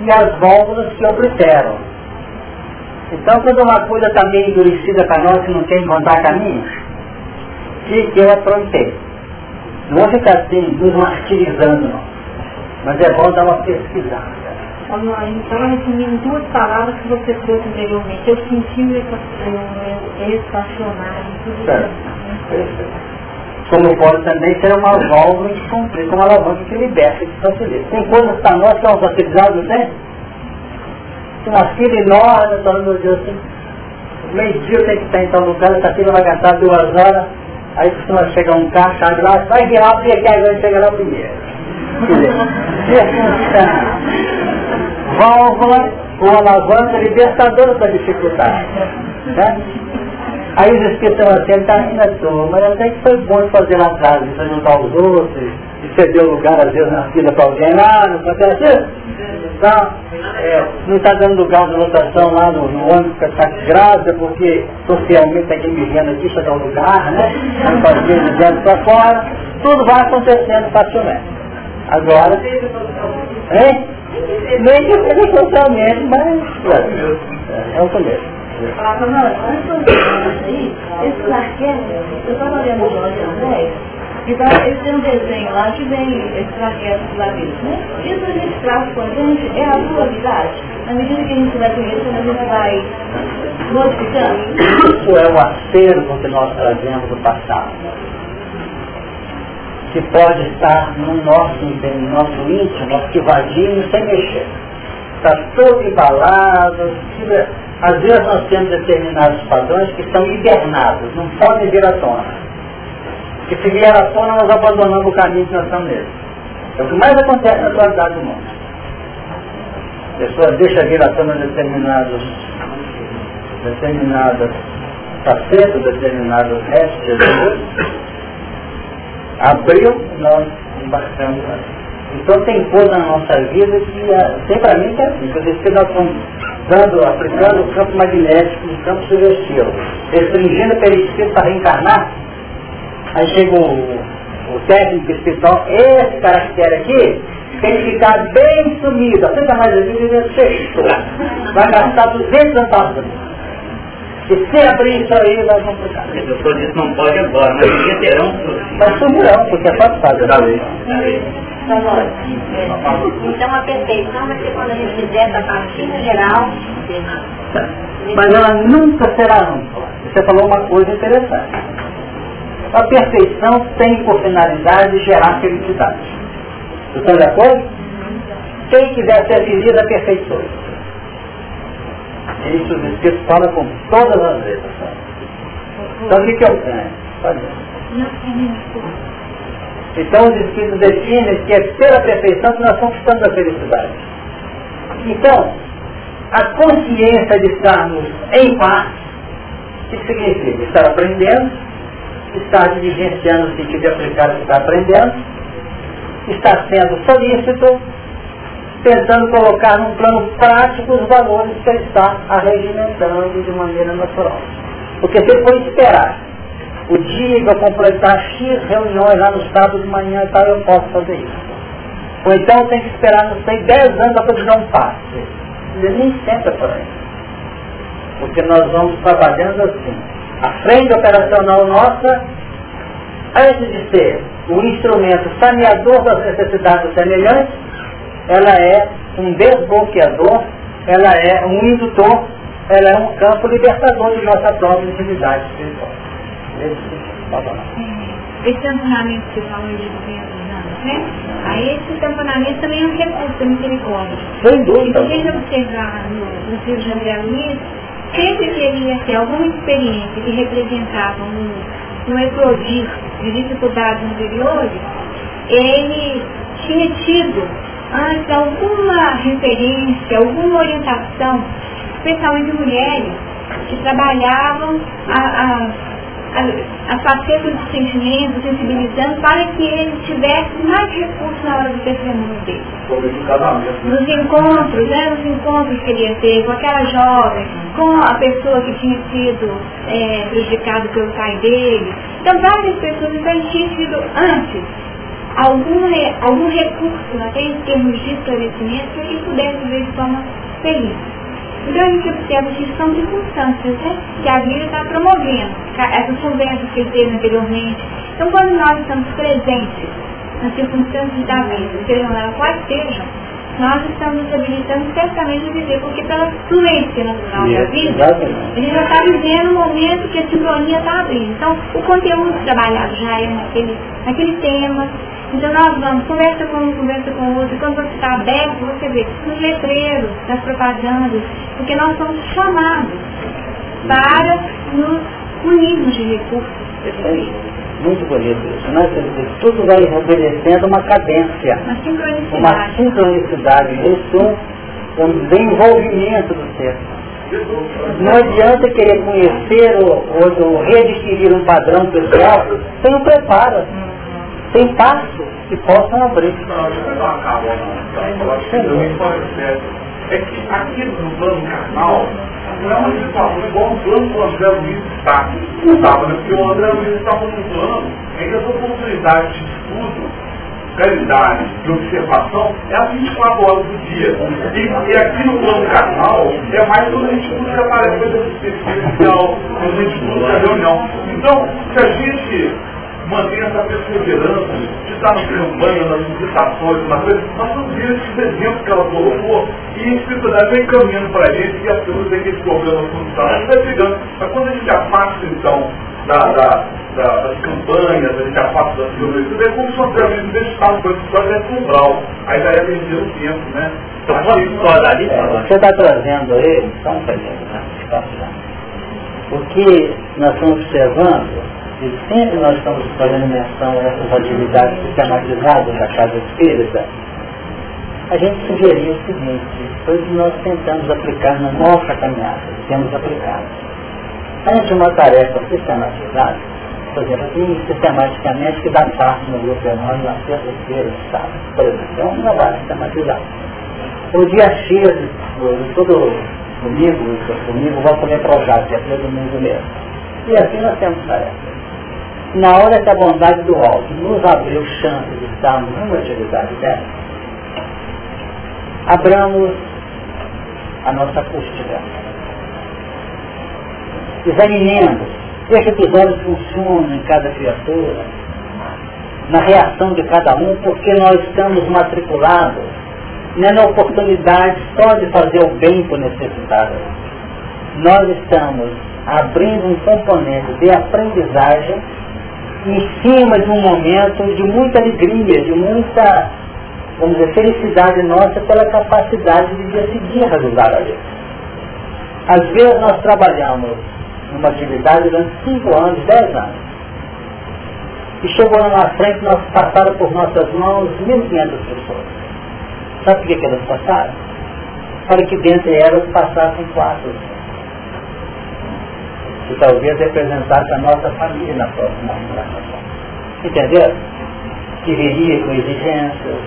e as válvulas que obliteram. Então, quando uma coisa está meio endurecida para nós que não quer encontrar caminho, que, que eu aprontei. Não vou ficar assim, nos martirizando, não. Mas é bom dar uma pesquisada. Então, resumindo duas palavras que você trouxe anteriormente. Eu senti o estacionário. Como pode também ser uma válvula de cumprir, como uma alavanca que liberta, que facilita. Tem coisas para nós que são facilitadas, não tem? Uma fila enorme, falando, meu Deus, assim, meio-dia eu tenho que estar em tal lugar, essa fila vai gastar duas horas, aí costuma chegar um carro, chave lá, vai virar, porque aqui agora chega lá primeiro. Quer dizer, válvula com alavanca libertadora para dificuldade. Né? Aí os espíritos estão assim, ele está rindo à toa, mas até que foi bom fazer lá atrás, de ajudar os outros, o lugar às vezes na fila para alguém lá, não pode ser Tá, é, não está dando lugar de lotação lá no, no ônibus que está grávida, porque socialmente tem que me vendo aqui para dar um lugar, né? Não vir dentro para fora, tudo vai acontecendo facilmente. Agora, hein? Nem que seja socialmente, mas é, é o começo. Ah, arquétipo, eu estava olhando o Jorge André, então, ele tem um desenho lá que vem esses arquétipos lá dentro, né? Isso a gente traz com a gente é a dualidade. Na medida que a gente vai conhecendo, a gente vai modificando. Isso é o acervo que nós trazemos do passado. Que pode estar no nosso, no nosso íntimo, arquivadinho, sem mexer. Está todo embalado, às vezes nós temos determinados padrões que estão hibernados, não podem vir à tona. Que se tona, nós abandonamos o caminho que nós estamos nele. É o que mais acontece na atualidade do mundo. A pessoa deixa vir à tona determinados, determinadas facetas, determinados restos de Deus. Abriu, nós embarcamos. Então tem coisa na nossa vida que é, tem para mim que é assim, que nós estamos dando, aplicando o campo magnético, o campo sugestivo, restringindo o perispírito para reencarnar, aí chega o, o técnico espiritual, esse caractere aqui tem que ficar bem sumido, até mais ele fechou. Vai gastar 200 centavos. E se abrir isso aí, nós vamos ficar. O doutor disse não pode agora, mas um dia terão. Mas sumirão, porque é fácil fazer. Então a perfeição vai ser quando a gente fizer essa partilha geral. Mas ela nunca será nunca. Você falou uma coisa interessante. A perfeição tem por finalidade gerar felicidade. Estão de acordo? Quem quiser ser feliz, aperfeiçoe. Isso os Espíritos falam com todas as letras. Então o que, que eu ganho? Então os Espíritos definem que é pela perfeição que nós conquistamos a felicidade. Então, a consciência de estarmos em paz, o que significa? Estar aprendendo, estar diligenciando no sentido de aplicar o que está aprendendo, estar sendo solícito, tentando colocar num plano prático os valores que ele está arregimentando de maneira natural. Porque se ele for esperar o dia que eu completar X reuniões lá no sábado de manhã e tal, eu posso fazer isso. Ou então tenho que esperar, não sei, 10 anos para poder dar um passo. Nem sempre é por aí. Porque nós vamos trabalhando assim. A frente operacional nossa, antes de ser o instrumento saneador das necessidades semelhantes, ela é um desbloqueador, ela é um indutor, ela é um campo libertador de nossa própria intimidade espiritual. Esse tamponamento que falou de 200 anos, né? Aí esse tamponamento também é um recurso da misericórdia. Sem dúvida. E se a gente observar no, no filho de André Luiz, sempre que ele ia ter alguma experiência que representava um, um eclodir de dificuldades anteriores, ele tinha tido antes alguma referência, alguma orientação, especialmente mulheres que trabalhavam a, a, a, as facetas dos sentimentos, sensibilizando, para que ele tivesse mais recursos na hora do testemunho dele. Nos encontros, né, nos encontros que ele ia ter com aquela jovem, com a pessoa que tinha sido é, prejudicada pelo pai dele. Então várias pessoas, então ele tinha sido antes algum, algum recurso, até em termos de esclarecimento, que pudesse ver de forma feliz. Então a gente observa que são circunstâncias né, que a vida está promovendo, essas conversas que ele teve anteriormente. Então quando nós estamos presentes nas circunstâncias da vida, sejam elas quais sejam, nós estamos nos habilitando certamente a viver, porque pela fluência natural da vida, a gente já está vivendo um momento que a sincronia está abrindo. Então, o conteúdo trabalhado já é naquele, naquele tema, então nós vamos, conversa com um, conversa com o outro, quando você está aberto, você vê nos letreiros, nas propagandas, porque nós somos chamados para nos unirmos de recursos muito bonito isso. Né? Tudo vai obedecendo uma cadência, uma sincronicidade, uma sincronicidade isso, um desenvolvimento do ser. Não adianta querer conhecer ou, ou readquirir um padrão pessoal sem um preparo tem passos que possam abrir. É que aqui no plano carnal não é uma situação igual o plano que o André Luiz está. Estava, né? O André Luiz estava num plano em que as oportunidades de estudo realidade de observação é as 24 horas do dia. E, e aqui no plano carnal é mais quando a gente busca aparecer coisa especial, quando a gente busca reunião. Então, se a gente mantenha essa perseverança de estar no campanha, nas visitações, nas coisas. Nós vamos ver esses exemplos que ela colocou e a espiritualidade vem caminhando para a gente e as pessoas têm aqueles problemas funcionais, a gente vai chegando. Mas quando a gente afasta, então, da, da, da, das campanhas, a gente afasta das violências, é como se nós tivéssemos deixado com essa história de umbral. Aí já ia perder o tempo, né? Então, é, você está trazendo aí, só um né? O que nós estamos observando e sempre nós estamos fazendo menção a essas atividades sistematizadas da Casa Espírita, a gente sugeriu o seguinte, que nós tentamos aplicar na nossa caminhada, temos aplicado. Antes de uma tarefa sistematizada, por exemplo, assim, sistematicamente que dá parte no grupo enorme na terça-feira, sábado, por exemplo, então um trabalho sistematizado. O dia X, todo domingo, domingo, vou comer projeto, é todo domingo mesmo. E assim nós temos tarefa na hora que a bondade do alto nos abriu chance de estarmos numa atividade dessa, abramos a nossa acústica. Examinemos, veja que os olhos funcionam em cada criatura, na reação de cada um, porque nós estamos matriculados não é na oportunidade só de fazer o bem para o necessitado. Nós estamos abrindo um componente de aprendizagem em cima de um momento de muita alegria, de muita, vamos dizer, felicidade nossa pela capacidade de decidir realizar a lei. Às vezes nós trabalhamos numa atividade durante 5 anos, 10 anos. E chegou lá na frente, nós passaram por nossas mãos 1.500 pessoas. Sabe por que, que elas passaram? Para que dentre elas passassem quatro. Que talvez representasse a nossa família na próxima geração. Entendeu? Que viria com exigências,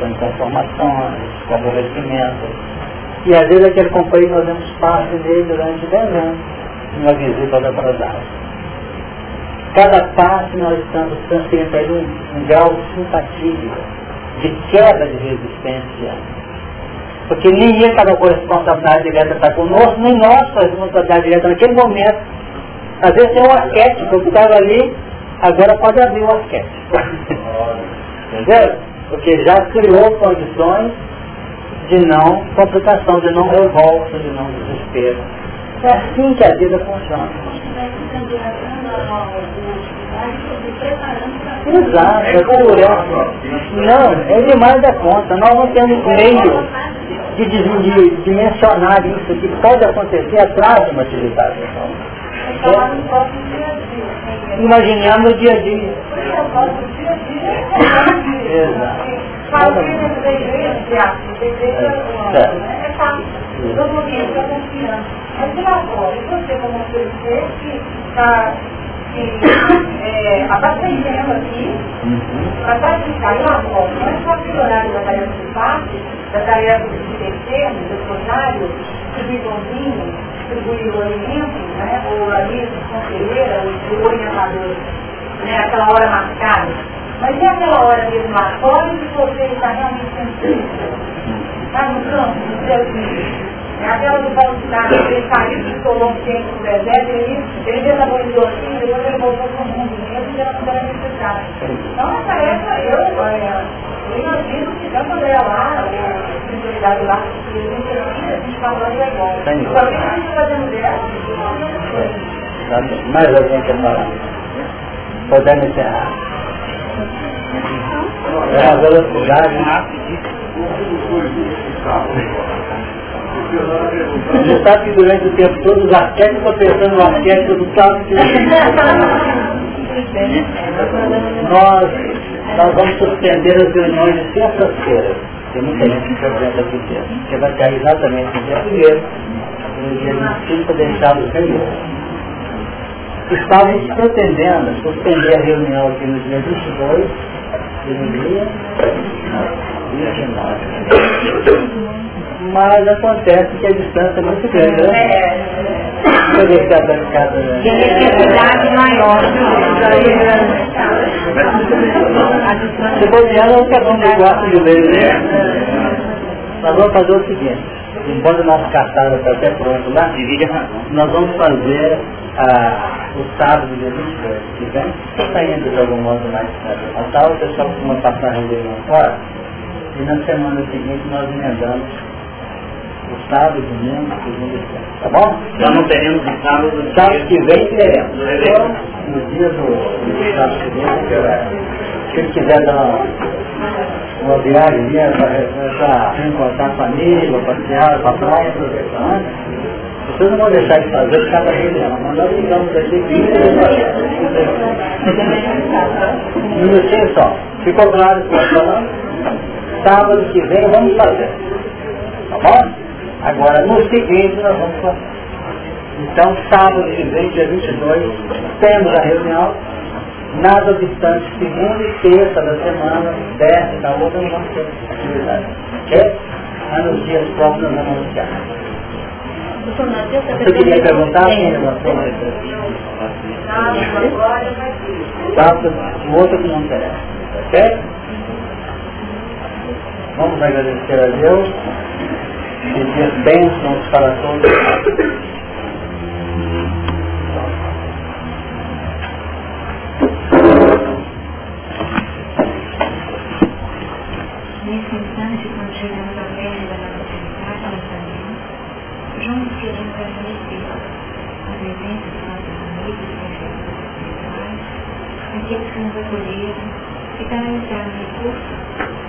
com inconformações, com aborrecimento. E às vezes aquele companheiro nós damos parte dele durante 10 anos, numa visita atrasada cada passo nós estamos transferindo um, um grau de simpatia, de quebra de resistência. Porque nem ele estava com responsabilidade direta para conosco, nem nós com responsabilidade direta naquele momento. Às vezes tem um arquétipo que estava ali, agora pode abrir o arquétipo. Entendeu? Porque já criou condições de não complicação, de não revolta, de não desespero. É assim que a vida funciona. Exato, é cultural. Não, é demais da conta. Nós não temos meio de, de, mencionar isso que pode acontecer atrás de uma atividade. É. Imaginamos no dia a dia. Exato. É fácil. No momento da confiança. Mas e agora? E você como que está é, abastecendo aqui para praticar e agora? Não é só melhorar da tarefa de parte, da tarefa de pequeno, do funcionário, distribuir pãozinho, distribuir o alimento, né? ou ali, conselheira, o orientador, né? aquela hora marcada. Mas e aquela hora mesmo lá fora que você está realmente sensível? Está no campo, no seu filho. É aquela do Paulo Cidade, ele saiu de um tempo no deserto, ele, ele desaborizou assim, depois ele voltou para o mundo mesmo e ela não era necessária. Então, essa tarefa, eu, eu imagino que tanto a André lá, a especialidade lá, que a gente a gente falando é bom. Só que a gente fazendo dela, mais alguém quer falar? Podemos encerrar. É a velocidade. Você sabe que durante o tempo todo os arquétipos estão pensando no arquétipo do sábado que nós, nós vamos suspender as reuniões de terça-feira. Tem muita gente que apresenta aqui dentro. Porque vai cair exatamente no dia primeiro, no dia 25 deixado sem Estávamos pretendendo suspender a reunião aqui no dia 22 e mas acontece que a distância é muito grande, né? Poder ficar da casa. E a necessidade maior. Se bobear, não cada um gosta de ler, né? Nós vamos fazer o seguinte, embora o nosso cartaz está até pronto lá, nós vamos fazer ah, o sábado dia 22, que vem, está indo de algum modo mais Natal, o pessoal costuma passar a reunião fora, e na semana seguinte nós emendamos o sábado, domingo, segunda e Tá bom? Nós não teremos o sábado. Sábado que vem teremos. No dia do, do sábado que vem, se quiser dar uma, uma viagem para reencontrar a família, passear para a praia, aproveitar. Vocês não vão deixar de fazer cada reunião, mas nós ficamos aqui 15 Um minutinho só. Ficou claro que nós sábado que vem vamos fazer. Tá bom? Agora, no seguinte nós vamos fazer. Então, sábado que vem, dia 22, temos a reunião. Nada obstante, segunda e terça da semana, décima da outra, não vamos ter atividade. Ok? Mas nos dias próximos nós vamos anunciar. Você queria perguntar? Quem levantou mais? Sábado, o outro que não interessa. Ok? Vamos agradecer a Deus, pedir bênçãos para todos. Agradecer a presença dos nossos amigos professores espirituais, aqueles que nos acolheram e canalizaram recursos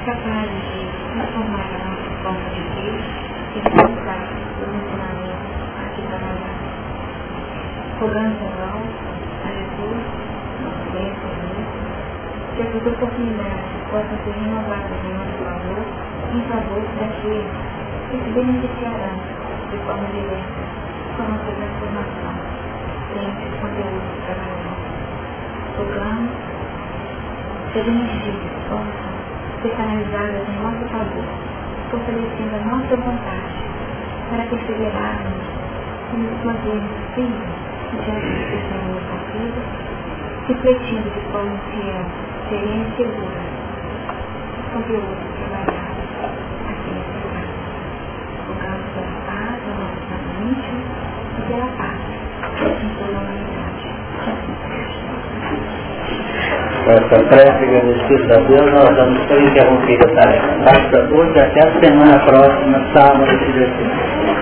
capazes de transformar a nossa forma de vida e colocar os ensinamentos aqui na rogando ao a Jesus, nosso bem que essas oportunidades possam ser renovadas em nosso favor, em favor daqueles que se beneficiarão de forma direta com a nossa transformação, sem esses conteúdos trabalhados. Rogamos que as energias possam ser canalizadas em nosso favor, fortalecendo a nossa vontade para perseverarmos e nos mantermos firmes diante das questões da vida, refletindo de forma fiel, serena e segura os conteúdos trabalhados aqui nesse lugar. Rogamos pela paz da nossa mente e pela paz em toda a humanidade. Essa prece agradecida a Deus, nós vamos ter interrompido a tarefa. Basta hoje até a semana próxima, sábado, se Deus quiser.